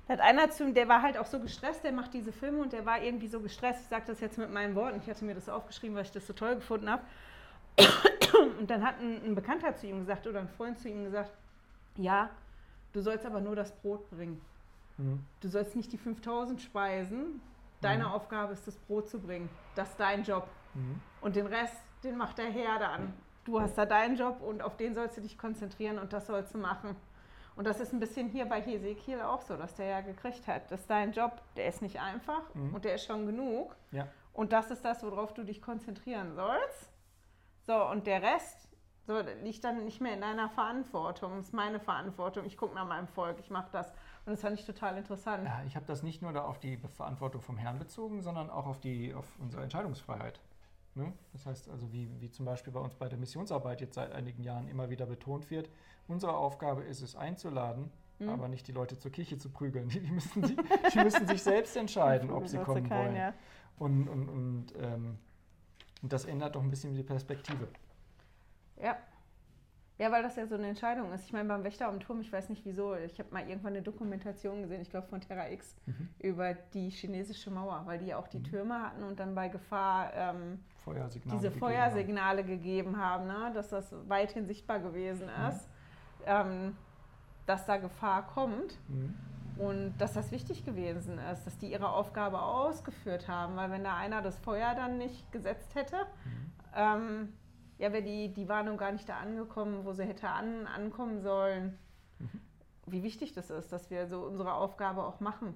Da hat einer zu der war halt auch so gestresst, der macht diese Filme und der war irgendwie so gestresst. Ich sage das jetzt mit meinen Worten. Ich hatte mir das aufgeschrieben, weil ich das so toll gefunden habe. Und dann hat ein, ein, Bekannter zu ihm gesagt oder ein Freund zu ihm gesagt, ja, du sollst aber nur das Brot bringen. Mhm. Du sollst nicht die 5000 speisen. Deine mhm. Aufgabe ist, das Brot zu bringen. Das ist dein Job. Mhm. Und den Rest, den macht der Herr dann. Du hast da deinen Job und auf den sollst du dich konzentrieren und das sollst du machen. Und das ist ein bisschen hier bei Hesekiel auch so, dass der ja gekriegt hat. Das ist dein Job, der ist nicht einfach mhm. und der ist schon genug. Ja. Und das ist das, worauf du dich konzentrieren sollst. So, und der Rest so, liegt dann nicht mehr in deiner Verantwortung. Das ist meine Verantwortung. Ich gucke nach meinem Volk, ich mache das. Und das fand ich total interessant. Ja, ich habe das nicht nur da auf die Verantwortung vom Herrn bezogen, sondern auch auf, die, auf unsere Entscheidungsfreiheit. Ne? Das heißt also, wie, wie zum Beispiel bei uns bei der Missionsarbeit jetzt seit einigen Jahren immer wieder betont wird, unsere Aufgabe ist es einzuladen, mhm. aber nicht die Leute zur Kirche zu prügeln. Die müssen, die, die müssen sich selbst entscheiden, ob sie kommen wollen. Und, und, und, ähm, und das ändert doch ein bisschen die Perspektive. Ja. Ja, weil das ja so eine Entscheidung ist. Ich meine, beim Wächter am Turm, ich weiß nicht wieso, ich habe mal irgendwann eine Dokumentation gesehen, ich glaube von Terra X, mhm. über die chinesische Mauer, weil die ja auch die mhm. Türme hatten und dann bei Gefahr ähm, Feuersignale diese gegeben Feuersignale haben. gegeben haben, ne? dass das weithin sichtbar gewesen mhm. ist, mhm. ähm, dass da Gefahr kommt. Und dass das wichtig gewesen ist, dass die ihre Aufgabe ausgeführt haben, weil wenn da einer das Feuer dann nicht gesetzt hätte, mhm. ähm, ja, wäre die, die Warnung gar nicht da angekommen, wo sie hätte an, ankommen sollen. Mhm. Wie wichtig das ist, dass wir so unsere Aufgabe auch machen.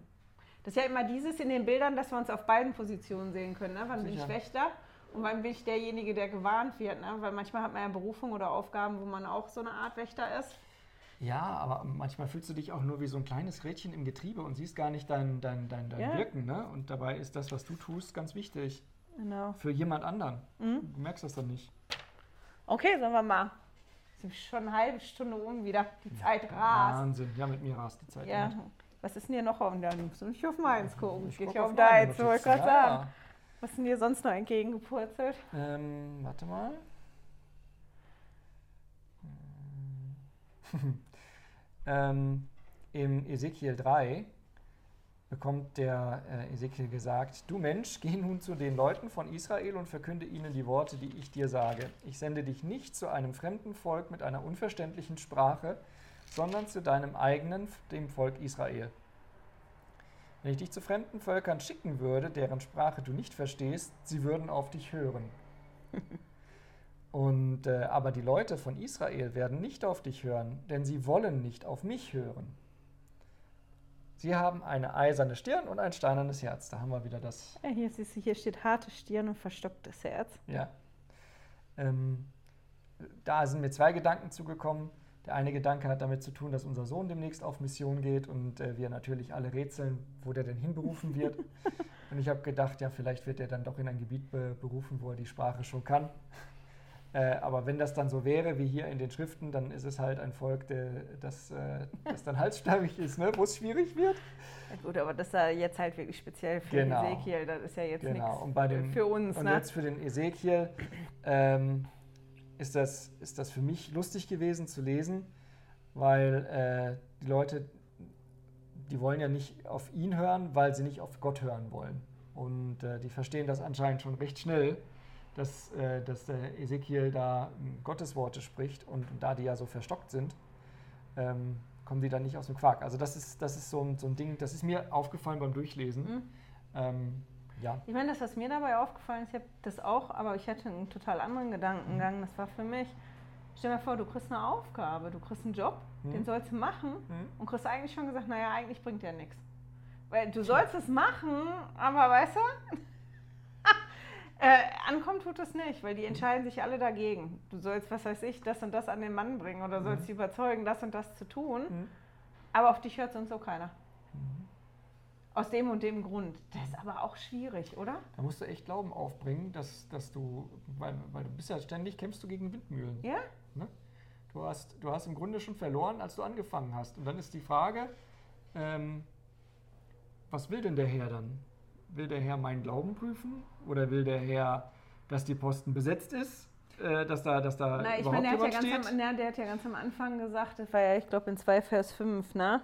Das ist ja immer dieses in den Bildern, dass wir uns auf beiden Positionen sehen können. Ne? Wann Sicher. bin ich Wächter und wann bin ich derjenige, der gewarnt wird. Ne? Weil manchmal hat man ja Berufung oder Aufgaben, wo man auch so eine Art Wächter ist. Ja, aber manchmal fühlst du dich auch nur wie so ein kleines Rädchen im Getriebe und siehst gar nicht dein, dein, dein, dein ja. Wirken. Ne? Und dabei ist das, was du tust, ganz wichtig. Genau. Für jemand anderen. Mhm. Du merkst das dann nicht. Okay, sagen wir mal. Sind schon eine halbe Stunde um wieder. Die Zeit ja, rast. Wahnsinn. Ja, mit mir rast die Zeit. Ja. Was ist denn hier noch auf deinem? Musst du nicht auf meins gucken? Ich, ich gehe auf deins, wollte ich gerade sagen. Was ist denn dir sonst noch entgegengepurzelt? Ähm, warte mal. ähm, Im Ezekiel 3 bekommt der äh, Ezekiel gesagt, du Mensch, geh nun zu den Leuten von Israel und verkünde ihnen die Worte, die ich dir sage. Ich sende dich nicht zu einem fremden Volk mit einer unverständlichen Sprache, sondern zu deinem eigenen, dem Volk Israel. Wenn ich dich zu fremden Völkern schicken würde, deren Sprache du nicht verstehst, sie würden auf dich hören. Und, äh, aber die Leute von Israel werden nicht auf dich hören, denn sie wollen nicht auf mich hören. Sie haben eine eiserne Stirn und ein steinernes Herz. Da haben wir wieder das. Ja, hier, siehst du, hier steht harte Stirn und verstocktes Herz. Ja. Ähm, da sind mir zwei Gedanken zugekommen. Der eine Gedanke hat damit zu tun, dass unser Sohn demnächst auf Mission geht und äh, wir natürlich alle rätseln, wo der denn hinberufen wird. und ich habe gedacht, ja, vielleicht wird er dann doch in ein Gebiet be berufen, wo er die Sprache schon kann. Äh, aber wenn das dann so wäre, wie hier in den Schriften, dann ist es halt ein Volk, der, das, äh, das dann halsstarrig ist, ne? wo es schwierig wird. Ja gut, aber das ist ja jetzt halt wirklich speziell für genau. Ezekiel, das ist ja jetzt genau. nichts für uns. Und ne? jetzt für den Ezekiel ähm, ist, das, ist das für mich lustig gewesen zu lesen, weil äh, die Leute, die wollen ja nicht auf ihn hören, weil sie nicht auf Gott hören wollen. Und äh, die verstehen das anscheinend schon recht schnell dass, äh, dass der Ezekiel da Gottesworte spricht und da die ja so verstockt sind, ähm, kommen die dann nicht aus dem Quark. Also das ist, das ist so, ein, so ein Ding, das ist mir aufgefallen beim Durchlesen. Mhm. Ähm, ja. Ich meine, das, was mir dabei aufgefallen ist, ich habe das auch, aber ich hatte einen total anderen Gedankengang. Mhm. Das war für mich, stell dir vor, du kriegst eine Aufgabe, du kriegst einen Job, mhm. den sollst du machen mhm. und kriegst eigentlich schon gesagt, naja, eigentlich bringt der nichts. Weil du sollst es machen, aber weißt du, äh, ankommen tut es nicht, weil die entscheiden sich alle dagegen. Du sollst, was weiß ich, das und das an den Mann bringen oder sollst mhm. sie überzeugen, das und das zu tun. Mhm. Aber auf dich hört sonst so keiner. Mhm. Aus dem und dem Grund. Das ist aber auch schwierig, oder? Da musst du echt Glauben aufbringen, dass, dass du, weil, weil du bist ja ständig, kämpfst du gegen Windmühlen. Ja. Ne? Du, hast, du hast im Grunde schon verloren, als du angefangen hast. Und dann ist die Frage, ähm, was will denn der Herr dann? Will der Herr meinen Glauben prüfen? Oder will der Herr, dass die Posten besetzt ist? Äh, dass da, dass da Na, ich überhaupt meine, der, hat ja ganz am, na, der hat ja ganz am Anfang gesagt, das war ja, ich glaube, in 2 Vers 5, ne?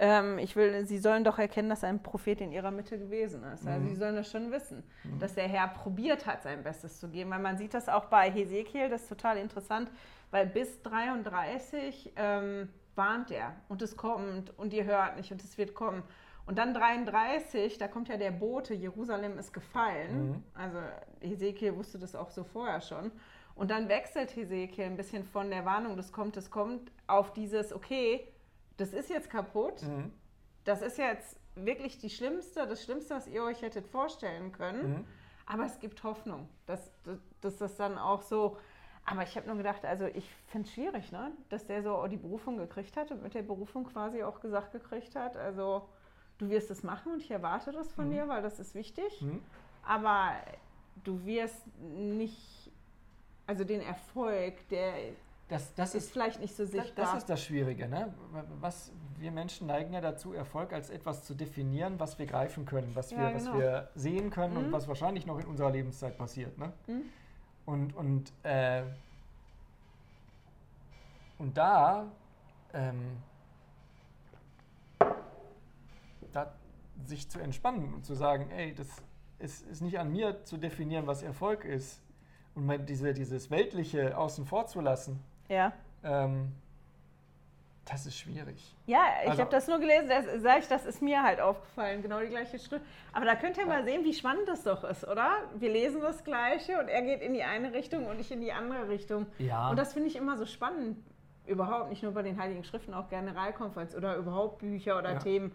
Ähm, ich will, sie sollen doch erkennen, dass ein Prophet in ihrer Mitte gewesen ist. Also mhm. sie sollen das schon wissen, mhm. dass der Herr probiert hat, sein Bestes zu geben. Weil man sieht das auch bei Hesekiel, das ist total interessant, weil bis 33 ähm, warnt er und es kommt und ihr hört nicht und es wird kommen. Und dann 33, da kommt ja der Bote, Jerusalem ist gefallen. Mhm. Also Hesekiel wusste das auch so vorher schon. Und dann wechselt Hesekiel ein bisschen von der Warnung, das kommt, das kommt, auf dieses, okay, das ist jetzt kaputt. Mhm. Das ist jetzt wirklich die schlimmste, das Schlimmste, was ihr euch hättet vorstellen können. Mhm. Aber es gibt Hoffnung, dass, dass, das dann auch so. Aber ich habe nur gedacht, also ich finde es schwierig, ne? dass der so die Berufung gekriegt hat und mit der Berufung quasi auch gesagt gekriegt hat, also du wirst es machen und ich erwarte das von mhm. dir, weil das ist wichtig. Mhm. Aber du wirst nicht, also den Erfolg, der das, das ist, ist, vielleicht nicht so sichtbar. Das, ist das Schwierige. Ne? Was, wir Menschen neigen ja dazu, Erfolg als etwas zu definieren, was wir greifen können, was, ja, wir, genau. was wir sehen können mhm. und was wahrscheinlich noch in unserer Lebenszeit passiert. Ne? Mhm. Und, und, äh, und da, ähm, da sich zu entspannen und zu sagen, ey, das ist, ist nicht an mir zu definieren, was Erfolg ist und diese, dieses Weltliche außen vor zu lassen, ja. Ähm, das ist schwierig. Ja, ich also, habe das nur gelesen, das, sag ich, das ist mir halt aufgefallen, genau die gleiche Schrift. Aber da könnt ihr ja. mal sehen, wie spannend das doch ist, oder? Wir lesen das Gleiche und er geht in die eine Richtung und ich in die andere Richtung. Ja. Und das finde ich immer so spannend. Überhaupt, nicht nur bei den Heiligen Schriften, auch Generalkonferenz oder überhaupt Bücher oder ja. Themen.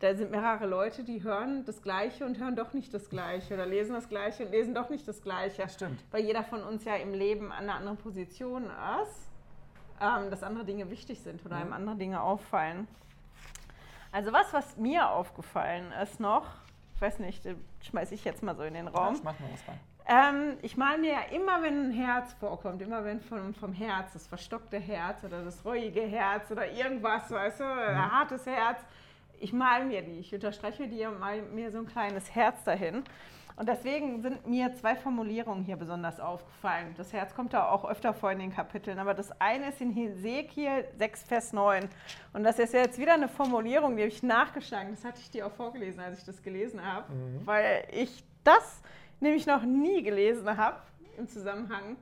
Da sind mehrere Leute, die hören das Gleiche und hören doch nicht das Gleiche oder lesen das Gleiche und lesen doch nicht das Gleiche. Stimmt. Weil jeder von uns ja im Leben an einer anderen Position ist ähm, dass andere Dinge wichtig sind oder einem mhm. andere Dinge auffallen. Also was, was mir aufgefallen ist noch, ich weiß nicht, schmeiße ich jetzt mal so in den Raum. Ja, schmeiß mal was rein. Ähm, ich male mir ja immer, wenn ein Herz vorkommt, immer wenn vom, vom Herz, das verstockte Herz oder das ruhige Herz oder irgendwas, weißt du, ein mhm. hartes Herz, ich male mir die, ich unterstreiche die und male mir so ein kleines Herz dahin. Und deswegen sind mir zwei Formulierungen hier besonders aufgefallen. Das Herz kommt da auch öfter vor in den Kapiteln, aber das eine ist in Hesekiel 6, Vers 9. Und das ist jetzt wieder eine Formulierung, die habe ich nachgeschlagen. Das hatte ich dir auch vorgelesen, als ich das gelesen habe, mhm. weil ich das nämlich noch nie gelesen habe im Zusammenhang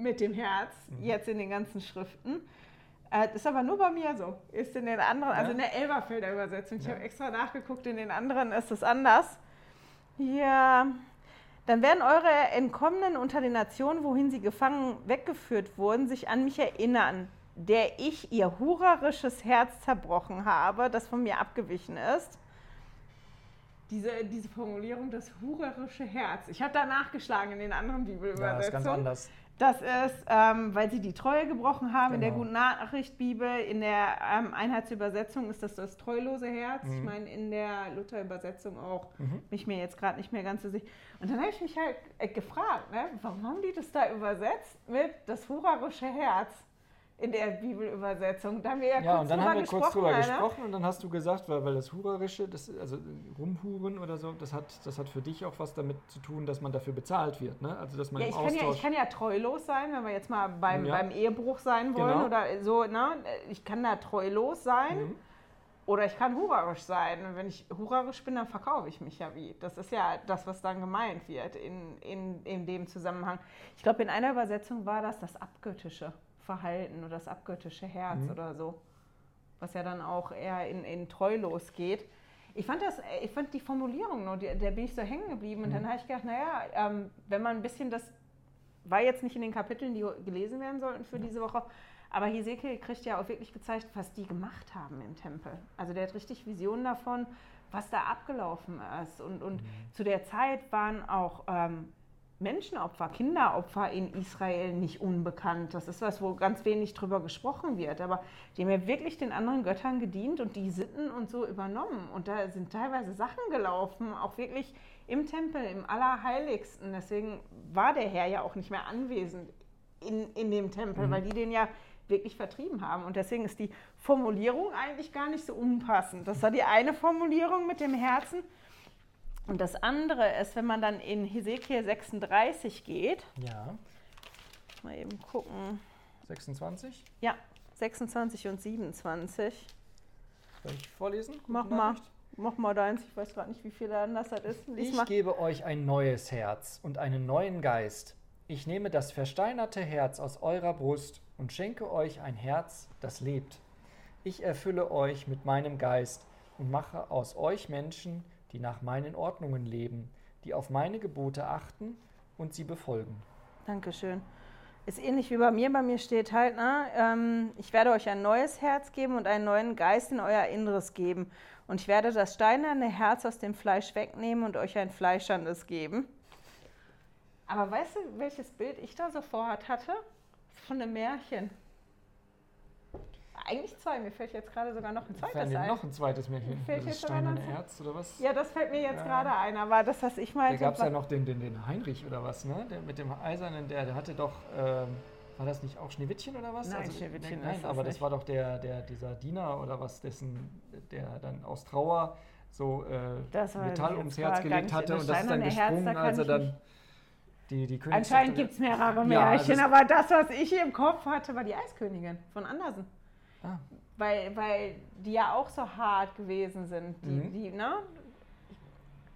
mit dem Herz, mhm. jetzt in den ganzen Schriften. Äh, das ist aber nur bei mir so. Ist in den anderen, also in der Elberfelder Übersetzung. Ich ja. habe extra nachgeguckt, in den anderen ist es anders. Ja, dann werden eure Entkommenen unter den Nationen, wohin sie gefangen weggeführt wurden, sich an mich erinnern, der ich ihr hurerisches Herz zerbrochen habe, das von mir abgewichen ist. Diese, diese Formulierung, das hurerische Herz. Ich habe da nachgeschlagen in den anderen Bibelübersetzungen. Ja, das ist ganz anders. Das ist, ähm, weil sie die Treue gebrochen haben. Genau. In der genau. Guten Nachricht Bibel, in der ähm, Einheitsübersetzung ist das das treulose Herz. Mhm. Ich meine, in der Luther-Übersetzung auch. Mhm. Bin ich mir jetzt gerade nicht mehr ganz so sicher. Und dann habe ich mich halt äh, gefragt, ne, warum haben die das da übersetzt mit das hurerische Herz? In der Bibelübersetzung. Da haben wir ja, ja kurz und dann haben wir kurz drüber ne? gesprochen und dann hast du gesagt, weil, weil das Hurerische, das, also Rumhuren oder so, das hat, das hat für dich auch was damit zu tun, dass man dafür bezahlt wird. Ne? Also, dass man ja, ich, kann ja, ich kann ja treulos sein, wenn wir jetzt mal beim, ja. beim Ehebruch sein wollen genau. oder so. Ne? Ich kann da treulos sein. Mhm. Oder ich kann hurerisch sein. Und wenn ich hurerisch bin, dann verkaufe ich mich ja wie. Das ist ja das, was dann gemeint wird in, in, in dem Zusammenhang. Ich glaube, in einer Übersetzung war das das Abgöttische. Verhalten oder das abgöttische Herz mhm. oder so. Was ja dann auch eher in, in treulos geht. Ich fand, das, ich fand die Formulierung, nur, der bin ich so hängen geblieben. Und mhm. dann habe ich gedacht, naja, ähm, wenn man ein bisschen das, war jetzt nicht in den Kapiteln, die gelesen werden sollten für ja. diese Woche, aber Hesekiel kriegt ja auch wirklich gezeigt, was die gemacht haben im Tempel. Also der hat richtig Visionen davon, was da abgelaufen ist. Und, und mhm. zu der Zeit waren auch ähm, Menschenopfer, Kinderopfer in Israel nicht unbekannt. Das ist was, wo ganz wenig drüber gesprochen wird. Aber die haben ja wirklich den anderen Göttern gedient und die Sitten und so übernommen. Und da sind teilweise Sachen gelaufen, auch wirklich im Tempel, im Allerheiligsten. Deswegen war der Herr ja auch nicht mehr anwesend in, in dem Tempel, mhm. weil die den ja wirklich vertrieben haben. Und deswegen ist die Formulierung eigentlich gar nicht so unpassend. Das war die eine Formulierung mit dem Herzen. Und das andere ist, wenn man dann in Hesekiel 36 geht. Ja. Mal eben gucken. 26? Ja, 26 und 27. Soll ich vorlesen? Gute mach mal. Mach mal deins. Ich weiß gerade nicht, wie viel anders das ist. Lies ich mal. gebe euch ein neues Herz und einen neuen Geist. Ich nehme das versteinerte Herz aus eurer Brust und schenke euch ein Herz, das lebt. Ich erfülle euch mit meinem Geist und mache aus euch Menschen, die nach meinen Ordnungen leben, die auf meine Gebote achten und sie befolgen. Dankeschön. ist ähnlich wie bei mir. Bei mir steht halt, ne, ähm, ich werde euch ein neues Herz geben und einen neuen Geist in euer Inneres geben. Und ich werde das steinerne Herz aus dem Fleisch wegnehmen und euch ein fleischernes geben. Aber weißt du, welches Bild ich da sofort hatte? Von einem Märchen. Eigentlich zwei, mir fällt jetzt gerade sogar noch ein zweites ein. noch ein zweites Märchen. Fällt das jetzt sogar noch steinerne ein- Herz oder was? Ja, das fällt mir jetzt Ja. gerade ein, aber das, was ich Da meinte. gab es ja noch den, den, den Heinrich oder was, ne? Der mit dem Eisernen, der, der hatte doch, ähm, war das nicht auch Schneewittchen oder was? Nein, Schneewittchen Nein, aber das nicht. war doch der, der, dieser Diener oder was, dessen, der dann aus Trauer so äh, Metall ums Herz gelegt hatte und das ist dann Herz, gesprungen, da als er dann die, die Königstochter- Anscheinend gibt es mehrere Ja, Märchen, also es- aber das, was ich hier im Kopf hatte, war die Eiskönigin von Andersen. Ah, Weil, weil die ja auch so hart gewesen sind. Die, Mhm. die, ne?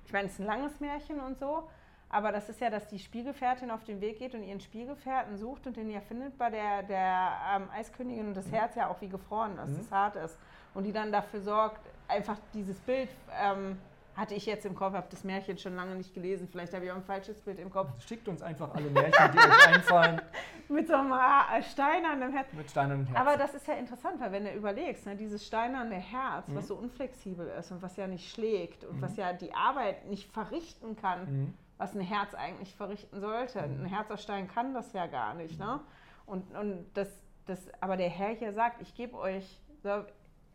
Ich meine, es ist ein langes Märchen und so, aber das ist ja, dass die Spielgefährtin auf den Weg geht und ihren Spielgefährten sucht und den ja findet bei der, der ähm, Eiskönigin und das Herz ja auch wie gefroren ist, Mhm. das hart ist. Und die dann dafür sorgt, einfach dieses Bild ähm, hatte ich jetzt im Kopf, habe das Märchen schon lange nicht gelesen. Vielleicht habe ich auch ein falsches Bild im Kopf. schickt uns einfach alle Märchen, die euch einfallen, Mit so einem äh, steinernen Herz. mit steinernen Herzen. Aber das ist ja interessant, weil wenn du überlegst, ne, dieses steinerne Herz, Mhm. was so unflexibel ist und was ja nicht schlägt und was ja die Arbeit nicht verrichten kann, Mhm. was ein Herz eigentlich verrichten sollte. Ein Herz aus Stein kann das ja gar nicht. Ne? Und, und das, das, aber der Herr hier sagt, ich gebe euch,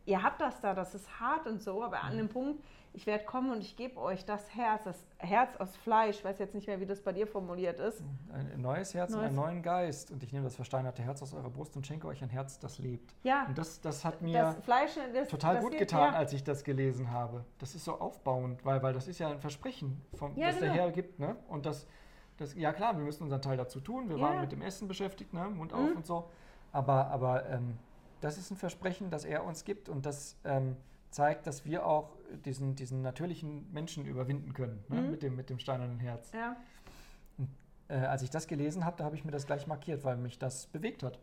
ihr habt das da, das ist hart und so, aber an dem Punkt, ich werde kommen und ich gebe euch das Herz, das Herz aus Fleisch, ich weiß jetzt nicht mehr, wie das bei dir formuliert ist. Ein neues Herz und Neues- einen neuen Geist. Und ich nehme das versteinerte Herz aus eurer Brust und schenke euch ein Herz, das lebt. Ja, Und das, das hat mir das Fleisch, das, total gut geht- getan, ja. als ich das gelesen habe. Das ist so aufbauend, weil, weil das ist ja ein Versprechen, vom, Ja, das der genau. Herr gibt. Ne? Und das, das, ja klar, wir müssen unseren Teil dazu tun. Wir Ja. waren mit dem Essen beschäftigt, ne? Mund auf Mhm. und so. Aber, aber ähm, das ist ein Versprechen, das er uns gibt und das ähm, zeigt, dass wir auch diesen, diesen natürlichen Menschen überwinden können ne? Mhm. mit, dem, mit dem steinernen Herz. Ja. Äh, als ich das gelesen habe, da habe ich mir das gleich markiert, weil mich das bewegt hat.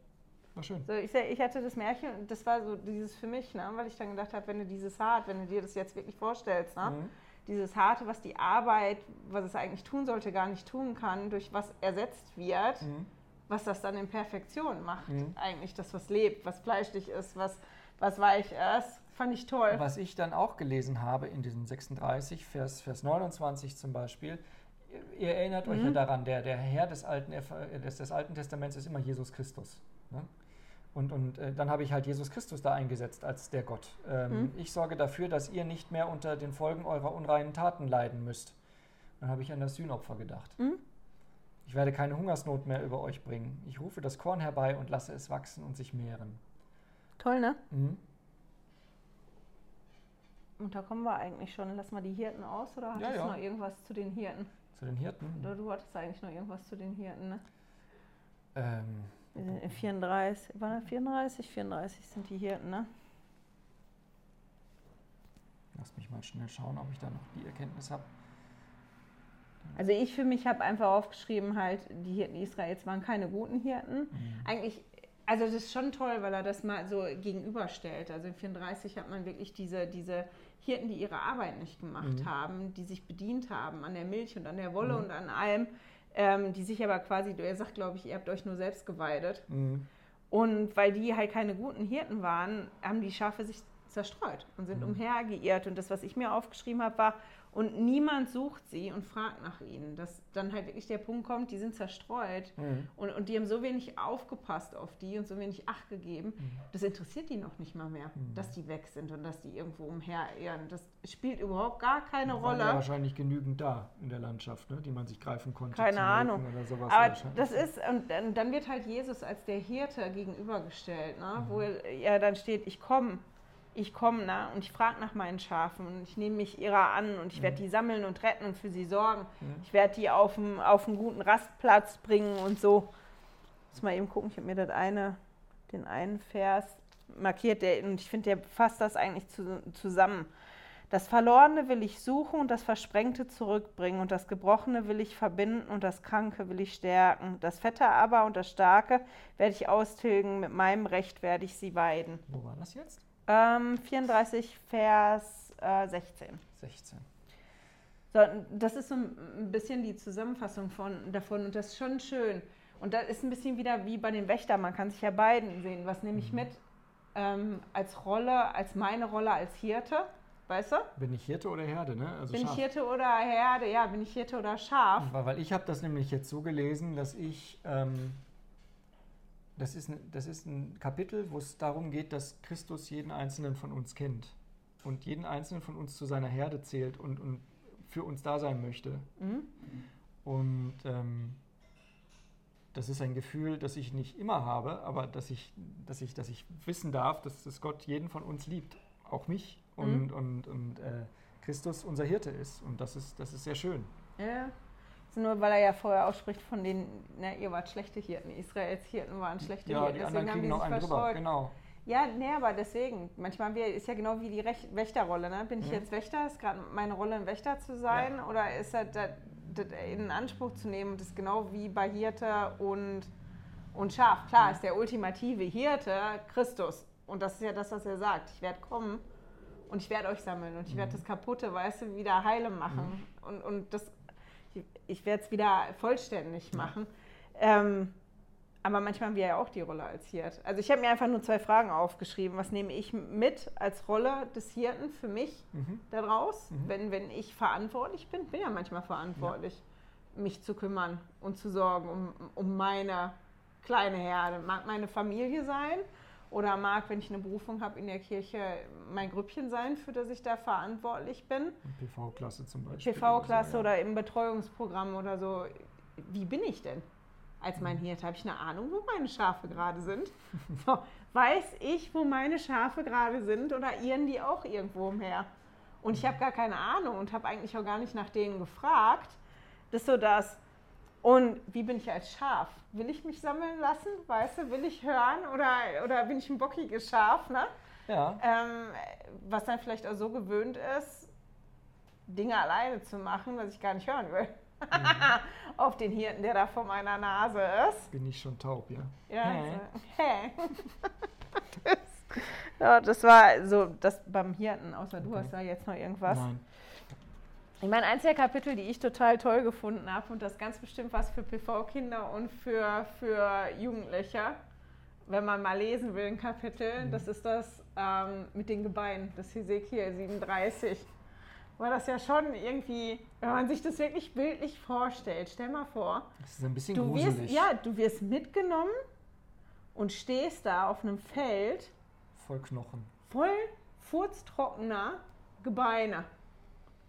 War schön. So, ich, ich hatte das Märchen und das war so dieses für mich, ne? weil ich dann gedacht habe, wenn du dieses hart, wenn du dir das jetzt wirklich vorstellst, ne? Mhm. dieses harte, was die Arbeit, was es eigentlich tun sollte, gar nicht tun kann, durch was ersetzt wird, Mhm. was das dann in Perfektion macht. Mhm. Eigentlich das, was lebt, was fleischlich ist, was, was weich ist, fand ich toll. Was ich dann auch gelesen habe in diesem 36, Vers, Vers 29 zum Beispiel, ihr- erinnert euch ja Mhm. daran, der, der Herr des Alten, Ev- des, des Alten Testaments ist immer Jesus Christus. Ne? Und, und äh, dann habe ich halt Jesus Christus da eingesetzt als der Gott. Ähm, Mhm. Ich sorge dafür, dass ihr nicht mehr unter den Folgen eurer unreinen Taten leiden müsst. Dann habe ich an das Sühnopfer gedacht. Mhm. Ich werde keine Hungersnot mehr über euch bringen. Ich rufe das Korn herbei und lasse es wachsen und sich mehren. Toll, ne? Mhm. Und da kommen wir eigentlich schon. Lass mal die Hirten aus oder hattest Ja, ja. du noch irgendwas zu den Hirten? Zu den Hirten. Oder du hattest eigentlich noch irgendwas zu den Hirten, ne? Ähm, Wir sind in 34, war das 34? 34 sind die Hirten, ne? Lass mich mal schnell schauen, ob ich da noch die Erkenntnis habe. Also ich für mich habe einfach aufgeschrieben, halt, die Hirten Israels waren keine guten Hirten. Eigentlich, also das ist schon toll, weil er das mal so gegenüberstellt. Also in 34 hat man wirklich diese, diese Hirten, die ihre Arbeit nicht gemacht Mhm. haben, die sich bedient haben an der Milch und an der Wolle Mhm. und an allem, ähm, die sich aber quasi, er sagt, glaube ich, ihr habt euch nur selbst geweidet. Mhm. Und weil die halt keine guten Hirten waren, haben die Schafe sich zerstreut und sind Mhm. umhergeirrt. Und das, was ich mir aufgeschrieben habe, war, und niemand sucht sie und fragt nach ihnen. Dass dann halt wirklich der Punkt kommt, die sind zerstreut. Mhm. Und, und die haben so wenig aufgepasst auf die und so wenig Acht gegeben. Das interessiert die noch nicht mal mehr, Mhm. dass die weg sind und dass die irgendwo umherirren. Das spielt überhaupt gar keine Waren ja Rolle. wahrscheinlich genügend da in der Landschaft, ne, die man sich greifen konnte. Keine Ahnung. Oder sowas Aber das ist, und dann, dann wird halt Jesus als der Hirte gegenübergestellt, ne? Mhm. wo er dann steht, ich komme, ich komme, ne? und ich frage nach meinen Schafen und ich nehme mich ihrer an und ich werde die sammeln und retten und für sie sorgen. Mhm. Ich werde die auf einen, auf einen guten Rastplatz bringen und so. Muss mal eben gucken, ich habe mir das eine, den einen Vers markiert, der, und ich finde, der fasst das eigentlich zu, zusammen. Das Verlorene will ich suchen und das Versprengte zurückbringen und das Gebrochene will ich verbinden und das Kranke will ich stärken. Das Fette aber und das Starke werde ich austilgen, mit meinem Recht werde ich sie weiden. Wo war das jetzt? Ähm, 34, Vers äh, 16. 16. So, das ist so ein bisschen die Zusammenfassung von, davon und das ist schon schön. Und das ist ein bisschen wieder wie bei den Wächtern, man kann sich ja beiden sehen. Was nehme ich Mhm. mit ähm, als Rolle, als meine Rolle als Hirte? Weißt du? Bin ich Hirte oder Herde, ne? Also Bin ich Schaf. Hirte oder Herde? Ja, bin ich Hirte oder Schaf? Weil, weil ich habe das nämlich jetzt so gelesen, dass ich, ähm, das, ist, ein- das ist ein Kapitel, wo es darum geht, dass Christus jeden Einzelnen von uns kennt und jeden Einzelnen von uns zu seiner Herde zählt und, und für uns da sein möchte. Mhm. Und ähm, das ist ein Gefühl, das ich nicht immer habe, aber dass ich, dass ich, dass ich wissen darf, dass, dass Gott jeden von uns liebt, auch mich und, und, und äh, Christus unser Hirte ist. Und das ist, das ist sehr schön. Ja. Nur weil er ja vorher ausspricht von den, na, ihr wart schlechte Hirten, Israels Hirten waren schlechte Ja, Hirten, anderen kriegen die sich verstreut. genau. Ja, nee, aber deswegen, manchmal wir, ist ja genau wie die Rech Wächterrolle, ne? Bin ich Mhm. jetzt Wächter, ist gerade meine Rolle ein Wächter zu sein oder ist das, das, das in Anspruch zu nehmen, das ist genau wie bei Hirte und, und Schaf. Klar, ist der ultimative Hirte Christus und das ist ja das, was er sagt, ich werde kommen und ich werde euch sammeln und ich werde das Kaputte, weißt du, wieder heile machen und, und das, ich, ich werde es wieder vollständig machen. Ähm, aber manchmal haben wir ja auch die Rolle als Hirt. Also ich habe mir einfach nur zwei Fragen aufgeschrieben. Was nehme ich mit als Rolle des Hirten für mich Mhm. daraus, Mhm. wenn, wenn ich verantwortlich bin? Bin ja manchmal verantwortlich, mich zu kümmern und zu sorgen um, um meine kleine Herde. Mag meine Familie sein oder mag, wenn ich eine Berufung habe in der Kirche, mein Grüppchen sein, für das ich da verantwortlich bin. PV-Klasse zum Beispiel. PV-Klasse so, ja. oder im Betreuungsprogramm oder so. Wie bin ich denn als mein Hirte? Habe ich eine Ahnung, wo meine Schafe gerade sind? So, weiß ich, wo meine Schafe gerade sind oder irren die auch irgendwo umher? Und ich habe gar keine Ahnung und habe eigentlich auch gar nicht nach denen gefragt. Das ist so das. Und wie bin ich als Schaf? Will ich mich sammeln lassen? Weißt du, will ich hören oder, oder bin ich ein bockiges Schaf? Ne? Ja, ähm, was dann vielleicht auch so gewöhnt ist, Dinge alleine zu machen, was ich gar nicht hören will. Auf den Hirten, der da vor meiner Nase ist. bin ich schon taub, ja. Ja, Hä? so, hä? das, ja, das war so das beim Hirten, außer du Okay. hast da jetzt noch irgendwas. Nein. Ich meine, eins der Kapitel, die ich total toll gefunden habe und das ganz bestimmt was für PV-Kinder und für, für Jugendliche, wenn man mal lesen will, ein Kapitel, Mhm. das ist das ähm, mit den Gebeinen, das Hesekiel 37. War das ja schon irgendwie, wenn man sich das wirklich bildlich vorstellt, stell mal vor, Das ist ein bisschen du wirst, gruselig. ja, du wirst mitgenommen und stehst da auf einem Feld Voll Knochen. voll furztrockener Gebeine.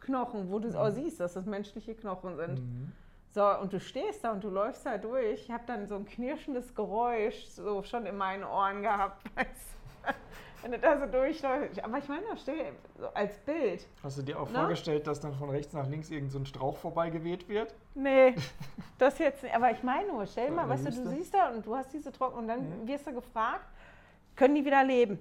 Knochen, wo du auch siehst, dass das menschliche Knochen sind. Mhm. So, und du stehst da und du läufst da durch. Ich habe dann so ein knirschendes Geräusch so schon in meinen Ohren gehabt, wenn du da so durchläufst. Aber ich meine, stell so als Bild. Hast du dir auch Ne? vorgestellt, dass dann von rechts nach links irgend so ein Strauch vorbeigeweht wird? Nee, das jetzt nicht. Aber ich meine nur, stell So mal, weißt du, du siehst da und du hast diese Trocken und dann Mhm. wirst du gefragt, können die wieder leben?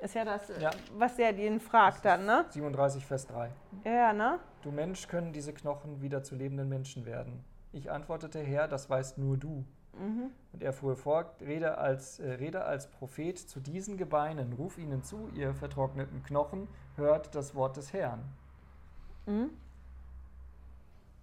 Ist ja das, Ja. was der den fragt dann, ne? 37, Vers 3. Ja, ne? Du Mensch, können diese Knochen wieder zu lebenden Menschen werden? Ich antwortete, Herr, das weißt nur du. Mhm. Und er fuhr fort, rede als, äh, rede als Prophet zu diesen Gebeinen, ruf ihnen zu, ihr vertrockneten Knochen, hört das Wort des Herrn. Mhm.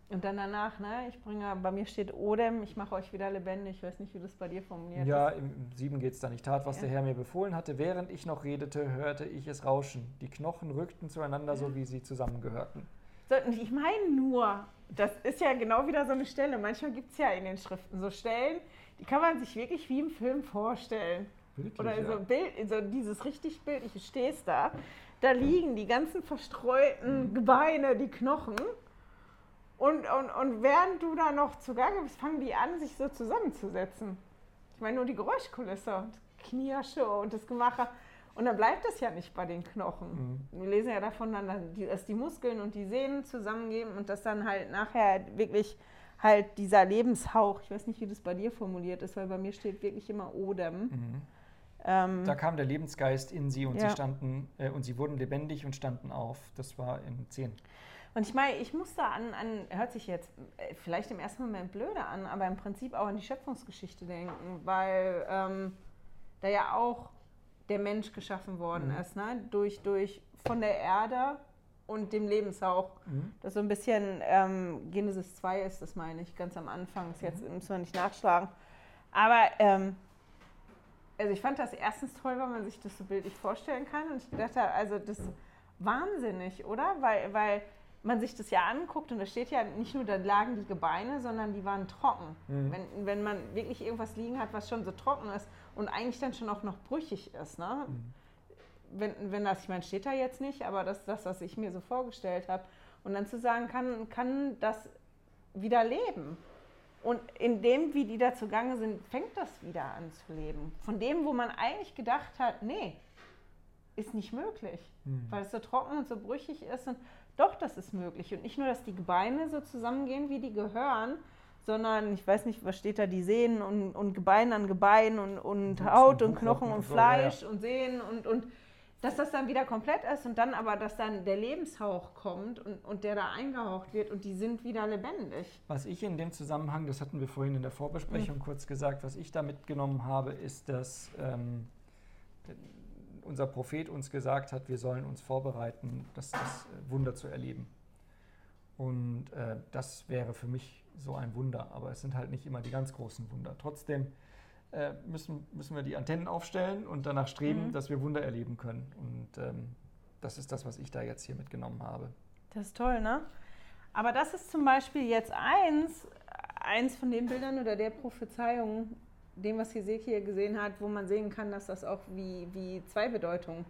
Und dann danach, ne? Ich bringe, bei mir steht Odem, ich mache euch wieder lebendig. Ich weiß nicht, wie das bei dir formuliert Ja, ist. im, im 7 geht es da nicht. Tat, was Ja. der Herr mir befohlen hatte. Während ich noch redete, hörte ich es rauschen. Die Knochen rückten zueinander, so wie sie zusammengehörten. So, ich meine nur, das ist ja genau wieder so eine Stelle. Manchmal gibt es ja in den Schriften so Stellen, die kann man sich wirklich wie im Film vorstellen. Wirklich, Oder ja. so, Bild, so dieses richtig bildliche, du stehst da, da liegen die ganzen verstreuten Gebeine, die Knochen. Und, und, und während du da noch zugange bist, fangen die an, sich so zusammenzusetzen. Ich meine nur die Geräuschkulisse und Knirsche und das Gemache. Und dann bleibt es ja nicht bei den Knochen. Mhm. Wir lesen ja davon, dann, dass die- dass die Muskeln und die Sehnen zusammengeben und dass dann halt nachher wirklich halt dieser Lebenshauch, ich weiß nicht, wie das bei dir formuliert ist, weil bei mir steht wirklich immer Odem. Mhm. Ähm, Da kam der Lebensgeist in sie und Ja. sie standen äh, und sie wurden lebendig und standen auf. Das war in 10. und ich meine, ich muss da an, an, hört sich jetzt äh, vielleicht im ersten Moment blöde an, aber im Prinzip auch an die Schöpfungsgeschichte denken, weil ähm, da ja auch der Mensch geschaffen worden Mhm. ist, ne? durch, durch von der Erde und dem Lebenshauch. Mhm. Das so ein bisschen ähm, Genesis 2 ist, das meine ich, ganz am Anfang. Jetzt mhm. müssen wir nicht nachschlagen. Aber ähm, also ich fand das erstens toll, weil man sich das so bildlich vorstellen kann. Und ich dachte, also das ist wahnsinnig, oder? Weil, weil man sich das ja anguckt und da steht ja nicht nur, da lagen die Gebeine, sondern die waren trocken. Mhm. Wenn, wenn man wirklich irgendwas liegen hat, was schon so trocken ist und eigentlich dann schon auch noch brüchig ist. Ne? Mhm. Wenn, wenn das, ich meine, steht da jetzt nicht, aber das ist das, was ich mir so vorgestellt habe. Und dann zu sagen, kann, kann das wieder leben. Und in dem, wie die da zugange sind, fängt das wieder an zu leben. Von dem, wo man eigentlich gedacht hat, nee, ist nicht möglich, mhm. weil es so trocken und so brüchig ist. Und doch, das ist möglich. Und nicht nur, dass die Gebeine so zusammengehen, wie die gehören, sondern ich weiß nicht, was steht da, die Sehnen und, und Gebein an Gebein und, und Haut und Knochen und Fleisch und Sehnen und, und dass das dann wieder komplett ist und dann aber, dass dann der Lebenshauch kommt und, und der da eingehaucht wird und die sind wieder lebendig. Was ich in dem Zusammenhang, das hatten wir vorhin in der Vorbesprechung mhm. kurz gesagt, was ich da mitgenommen habe, ist, dass ähm, unser Prophet uns gesagt hat, wir sollen uns vorbereiten, das, das Wunder zu erleben. Und äh, das wäre für mich so ein Wunder, aber es sind halt nicht immer die ganz großen Wunder. Trotzdem äh, müssen, müssen wir die Antennen aufstellen und danach streben, mhm. dass wir Wunder erleben können. Und ähm, das ist das, was ich da jetzt hier mitgenommen habe. Das ist toll, ne? Aber das ist zum Beispiel jetzt eins, eins von den Bildern oder der Prophezeiung, dem, was Hesekiel gesehen hat, wo man sehen kann, dass das auch wie, wie zwei Bedeutungen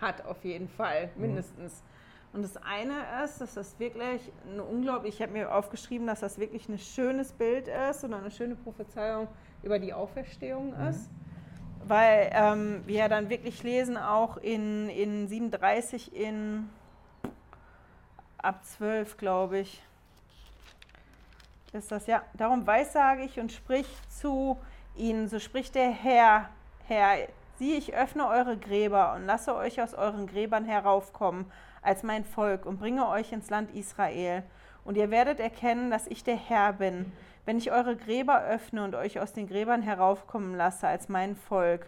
hat, auf jeden Fall, mhm. mindestens. Mhm. Und das eine ist, dass das wirklich eine unglaublich, ich habe mir aufgeschrieben, dass das wirklich ein schönes Bild ist oder eine schöne Prophezeiung über die Auferstehung mhm. ist. Weil ähm, wir ja dann wirklich lesen, auch in, in 37 in ab 12, glaube ich, ist das ja. Darum weissage ich und sprich zu ihnen, so spricht der Herr, Herr, sieh, ich öffne eure Gräber und lasse euch aus euren Gräbern heraufkommen als mein Volk und bringe euch ins Land Israel. Und ihr werdet erkennen, dass ich der Herr bin, wenn ich eure Gräber öffne und euch aus den Gräbern heraufkommen lasse als mein Volk.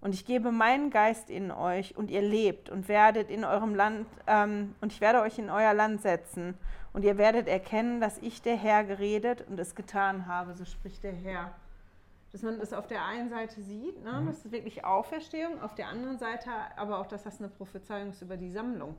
Und ich gebe meinen Geist in euch und ihr lebt und werdet in eurem Land, ähm, und ich werde euch in euer Land setzen. Und ihr werdet erkennen, dass ich der Herr geredet und es getan habe, so spricht der Herr. Dass man das auf der einen Seite sieht, ne? Mhm. das ist wirklich Auferstehung, auf der anderen Seite aber auch, dass das eine Prophezeiung ist über die Sammlung.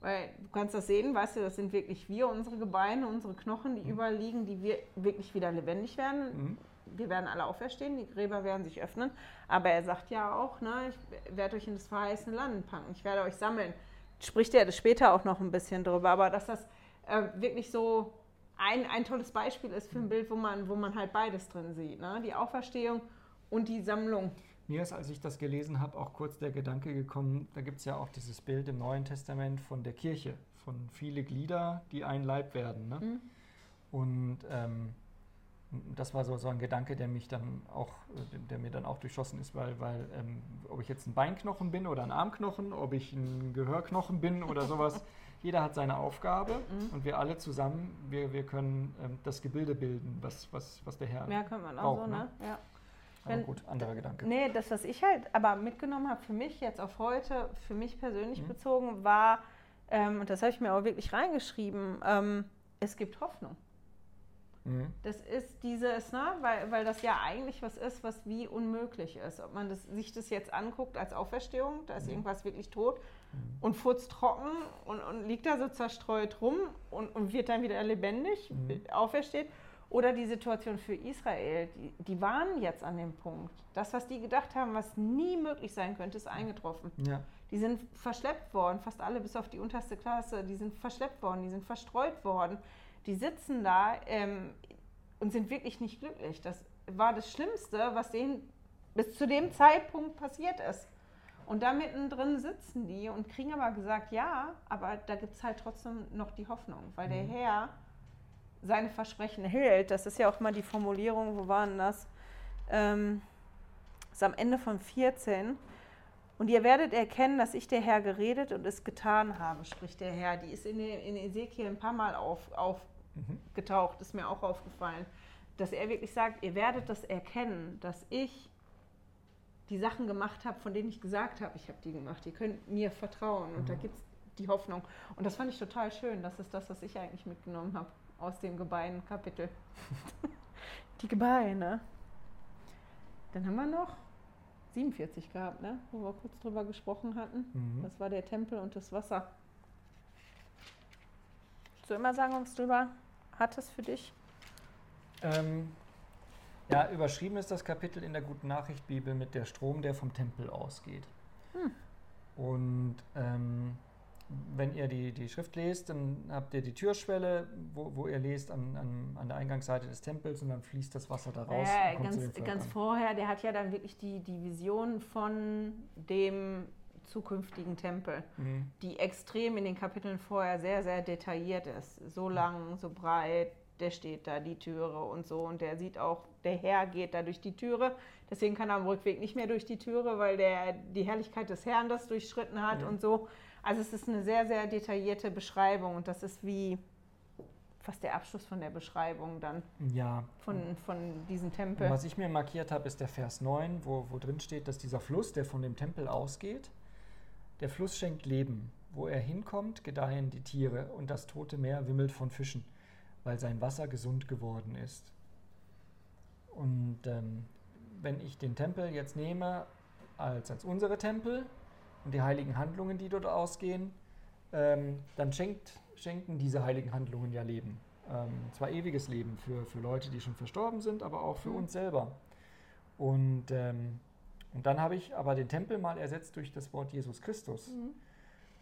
Weil du kannst das sehen, weißt du, das sind wirklich wir, unsere Gebeine, unsere Knochen, die mhm. überall liegen, die wir wirklich wieder lebendig werden. Mhm. Wir werden alle auferstehen, die Gräber werden sich öffnen. Aber er sagt ja auch, ne, ich werde euch in das verheißene Land packen, ich werde euch sammeln. Spricht er das später auch noch ein bisschen drüber, aber dass das äh, wirklich so ein, ein tolles Beispiel ist für ein Bild, wo man, wo man halt beides drin sieht. Ne? Die Auferstehung und die Sammlung mir ist, als ich das gelesen habe, auch kurz der Gedanke gekommen, da gibt es ja auch dieses Bild im Neuen Testament von der Kirche, von viele Glieder, die ein Leib werden. Ne? Mhm. Und ähm, das war so, so ein Gedanke, der mich dann auch, der mir dann auch durchschossen ist, weil, weil ähm, ob ich jetzt ein Beinknochen bin oder ein Armknochen, ob ich ein Gehörknochen bin oder sowas, jeder hat seine Aufgabe mhm. und wir alle zusammen, wir, wir können ähm, das Gebilde bilden, was, was, was der Herr. Ja, können wir auch braucht, so, ne? ne? Ja. Wenn, aber gut, anderer Gedanke. Nee, das, was ich halt aber mitgenommen habe für mich jetzt auf heute, für mich persönlich mhm. bezogen, war, ähm, und das habe ich mir auch wirklich reingeschrieben, ähm, es gibt Hoffnung. Mhm. Das ist dieses, ne, weil, weil das ja eigentlich was ist, was wie unmöglich ist. Ob man das, sich das jetzt anguckt als Auferstehung, da ist mhm. irgendwas wirklich tot mhm. und furztrocken und, und liegt da so zerstreut rum und, und wird dann wieder lebendig, mhm. aufersteht oder die Situation für Israel, die, die, waren jetzt an dem Punkt. Das, was die gedacht haben, was nie möglich sein könnte, ist eingetroffen. Ja. Die sind verschleppt worden, fast alle bis auf die unterste Klasse, die sind verschleppt worden, die sind verstreut worden. Die sitzen da ähm, und sind wirklich nicht glücklich. Das war das Schlimmste, was denen bis zu dem Zeitpunkt passiert ist. Und da mittendrin sitzen die und kriegen aber gesagt, ja, aber da gibt es halt trotzdem noch die Hoffnung, weil mhm. der Herr seine Versprechen hält. Das ist ja auch mal die Formulierung, wo waren das? Ähm, ist am Ende von 14. Und ihr werdet erkennen, dass ich der Herr geredet und es getan habe, spricht der Herr. Die ist in, in Ezekiel ein paar Mal aufgetaucht, auf mhm. ist mir auch aufgefallen. Dass er wirklich sagt, ihr werdet das erkennen, dass ich die Sachen gemacht habe, von denen ich gesagt habe, ich habe die gemacht. Ihr könnt mir vertrauen. Und mhm. da gibt es die Hoffnung. Und das fand ich total schön. Das ist das, was ich eigentlich mitgenommen habe aus dem Gebeinen-Kapitel. die Gebeine. Dann haben wir noch 47 gehabt, ne? wo wir kurz drüber gesprochen hatten. Mhm. Das war der Tempel und das Wasser. Willst du immer sagen, was drüber hattest für dich? Ähm, ja, überschrieben ist das Kapitel in der Guten Nachricht Bibel mit der Strom, der vom Tempel ausgeht. Hm. Und ähm, wenn ihr die, die Schrift lest, dann habt ihr die Türschwelle, wo, wo ihr lest an, an, an der Eingangsseite des Tempels und dann fließt das Wasser da raus. Ja, zu ganz, ganz vorher, der hat ja dann wirklich die, die Vision von dem zukünftigen Tempel, Mhm. die extrem in den Kapiteln vorher sehr, sehr detailliert ist. So lang, so breit, der steht da, die Türe und so. Und der sieht auch, der Herr geht da durch die Türe. Deswegen kann er am Rückweg nicht mehr durch die Türe, weil der die Herrlichkeit des Herrn das durchschritten hat Ja. und so. Also es ist eine sehr, sehr detaillierte Beschreibung und das ist wie fast der Abschluss von der Beschreibung dann Ja. von, von diesem Und Tempel. was ich mir markiert habe, ist der Vers 9, wo, wo drin steht, dass dieser Fluss, der von dem Tempel ausgeht, der Fluss schenkt Leben. Wo er hinkommt, gedeihen die Tiere und das tote Meer wimmelt von Fischen, weil sein Wasser gesund geworden ist. Und ähm, wenn ich den Tempel jetzt nehme als, als unsere Tempel und die heiligen Handlungen, die dort ausgehen, ähm, dann schenkt, schenken diese heiligen Handlungen ja Leben. Ähm, zwar ewiges Leben für, für Leute, die schon verstorben sind, aber auch für Mhm. uns selber. Und, ähm, und dann habe ich aber den Tempel mal ersetzt durch das Wort Jesus Christus. Mhm.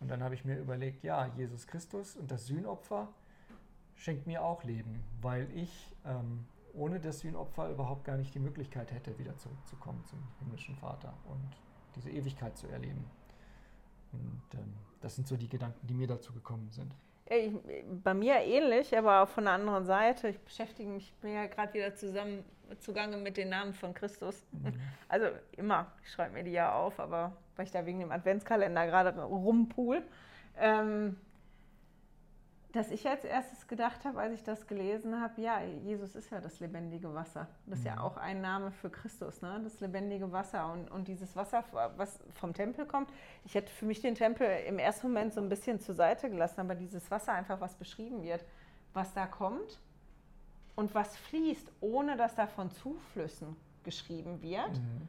Und dann habe ich mir überlegt, ja, Jesus Christus und das Sühnopfer schenkt mir auch Leben, weil ich ähm, ohne das Sühnopfer überhaupt gar nicht die Möglichkeit hätte, wieder zurückzukommen zum himmlischen Vater und diese Ewigkeit zu erleben. Und ähm, das sind so die Gedanken, die mir dazu gekommen sind. Ich, bei mir ähnlich, aber von der anderen Seite. Ich beschäftige mich bin ja gerade wieder zusammen zugange mit den Namen von Christus. Also immer, ich schreibe mir die ja auf, aber weil ich da wegen dem Adventskalender gerade rumpool. Ähm, dass ich als erstes gedacht habe, als ich das gelesen habe, ja, Jesus ist ja das lebendige Wasser. Das ist ja Mhm. auch ein Name für Christus, ne? das lebendige Wasser. Und, und dieses Wasser, was vom Tempel kommt, ich hätte für mich den Tempel im ersten Moment so ein bisschen zur Seite gelassen, aber dieses Wasser einfach, was beschrieben wird, was da kommt und was fließt, ohne dass da von Zuflüssen geschrieben wird. Mhm.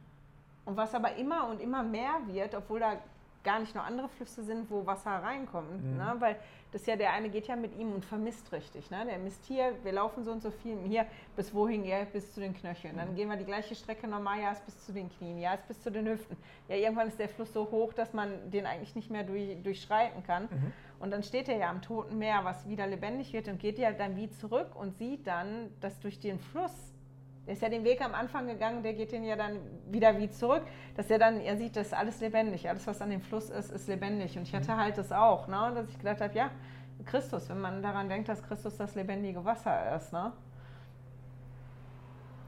Und was aber immer und immer mehr wird, obwohl da gar nicht noch andere Flüsse sind, wo Wasser reinkommt. Mhm. Ne? Weil das ja der eine geht ja mit ihm und vermisst richtig. Ne? Der misst hier, wir laufen so und so viel hier, bis wohin? Ja, bis zu den Knöcheln. Dann Mhm. gehen wir die gleiche Strecke normal, ja, ist bis zu den Knien, ja, ist bis zu den Hüften. Ja, irgendwann ist der Fluss so hoch, dass man den eigentlich nicht mehr durch, durchschreiten kann. Mhm. Und dann steht er ja am Toten Meer, was wieder lebendig wird und geht ja dann wie zurück und sieht dann, dass durch den Fluss, der ist ja den Weg am Anfang gegangen, der geht den ja dann wieder wie zurück, dass er dann, er sieht, das ist alles lebendig, alles was an dem Fluss ist, ist lebendig. Und ich hatte halt das auch, ne, dass ich gedacht habe, ja, Christus, wenn man daran denkt, dass Christus das lebendige Wasser ist, ne?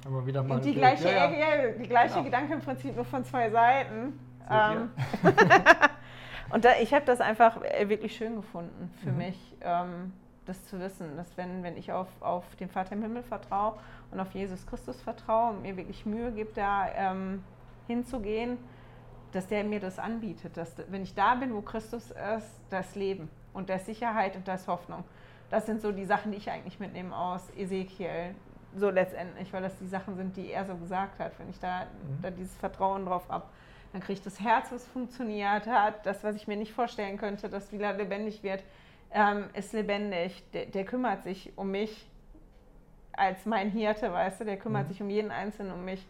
Haben wir wieder mal Und die gleiche, Ja, ja. die gleiche Genau. Gedanke im Prinzip nur von zwei Seiten. Ähm, und da, ich habe das einfach äh, wirklich schön gefunden für Mhm. mich, ähm, das zu wissen, dass wenn, wenn ich auf, auf den Vater im Himmel vertraue und auf Jesus Christus vertraue und mir wirklich Mühe gibt, da ähm, hinzugehen, dass der mir das anbietet. Dass, wenn ich da bin, wo Christus ist, das Leben und das Sicherheit und das Hoffnung. Das sind so die Sachen, die ich eigentlich mitnehme aus Ezekiel, so letztendlich, weil das die Sachen sind, die er so gesagt hat. Wenn ich da, Mhm. da dieses Vertrauen drauf habe, dann kriege ich das Herz, was funktioniert hat, das, was ich mir nicht vorstellen könnte, das wieder lebendig wird, ähm, ist lebendig. Der, der kümmert sich um mich als mein Hirte, weißt du, der kümmert Mhm. sich um jeden Einzelnen um mich.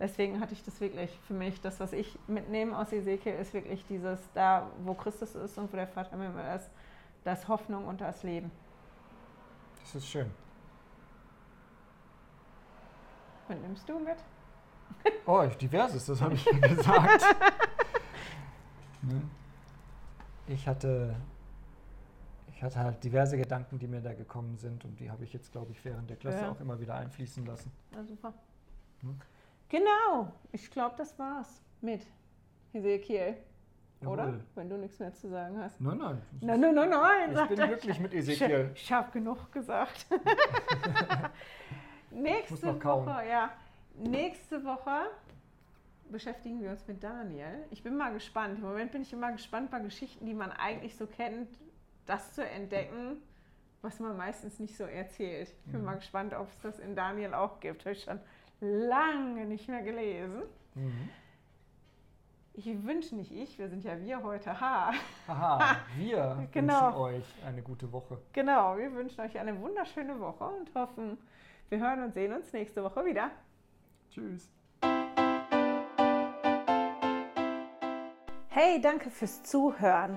Deswegen hatte ich das wirklich für mich, das, was ich mitnehme aus Ezekiel, ist wirklich dieses, da wo Christus ist und wo der Vater im Himmel ist, das Hoffnung und das Leben. Das ist schön. Was nimmst du mit? Oh, diverses, das habe ich ja gesagt. Ne? Ich hatte, hatte halt diverse Gedanken, die mir da gekommen sind und die habe ich jetzt, glaube ich, während der Klasse Ja. auch immer wieder einfließen lassen. Na super. Hm. Genau, ich glaube, das war's mit Ezekiel, oder? Jawohl. Wenn du nichts mehr zu sagen hast. Nein, nein. Nein, nein, nein, nein. Ich bin er. glücklich mit Ich, Ezekiel. ich habe genug gesagt. Nächste. Woche, ja. Nächste Woche beschäftigen wir uns mit Daniel. Ich bin mal gespannt. Im Moment bin ich immer gespannt bei Geschichten, die man eigentlich so kennt, das zu entdecken, was man meistens nicht so erzählt. Ich bin Mhm. mal gespannt, ob es das in Daniel auch gibt. Habe ich schon lange nicht mehr gelesen. Mhm. Ich wünsche nicht ich, wir sind ja wir heute. Ha. Haha, wir Genau. wünschen euch eine gute Woche. Genau, wir wünschen euch eine wunderschöne Woche und hoffen, wir hören und sehen uns nächste Woche wieder. Tschüss. Hey, danke fürs Zuhören.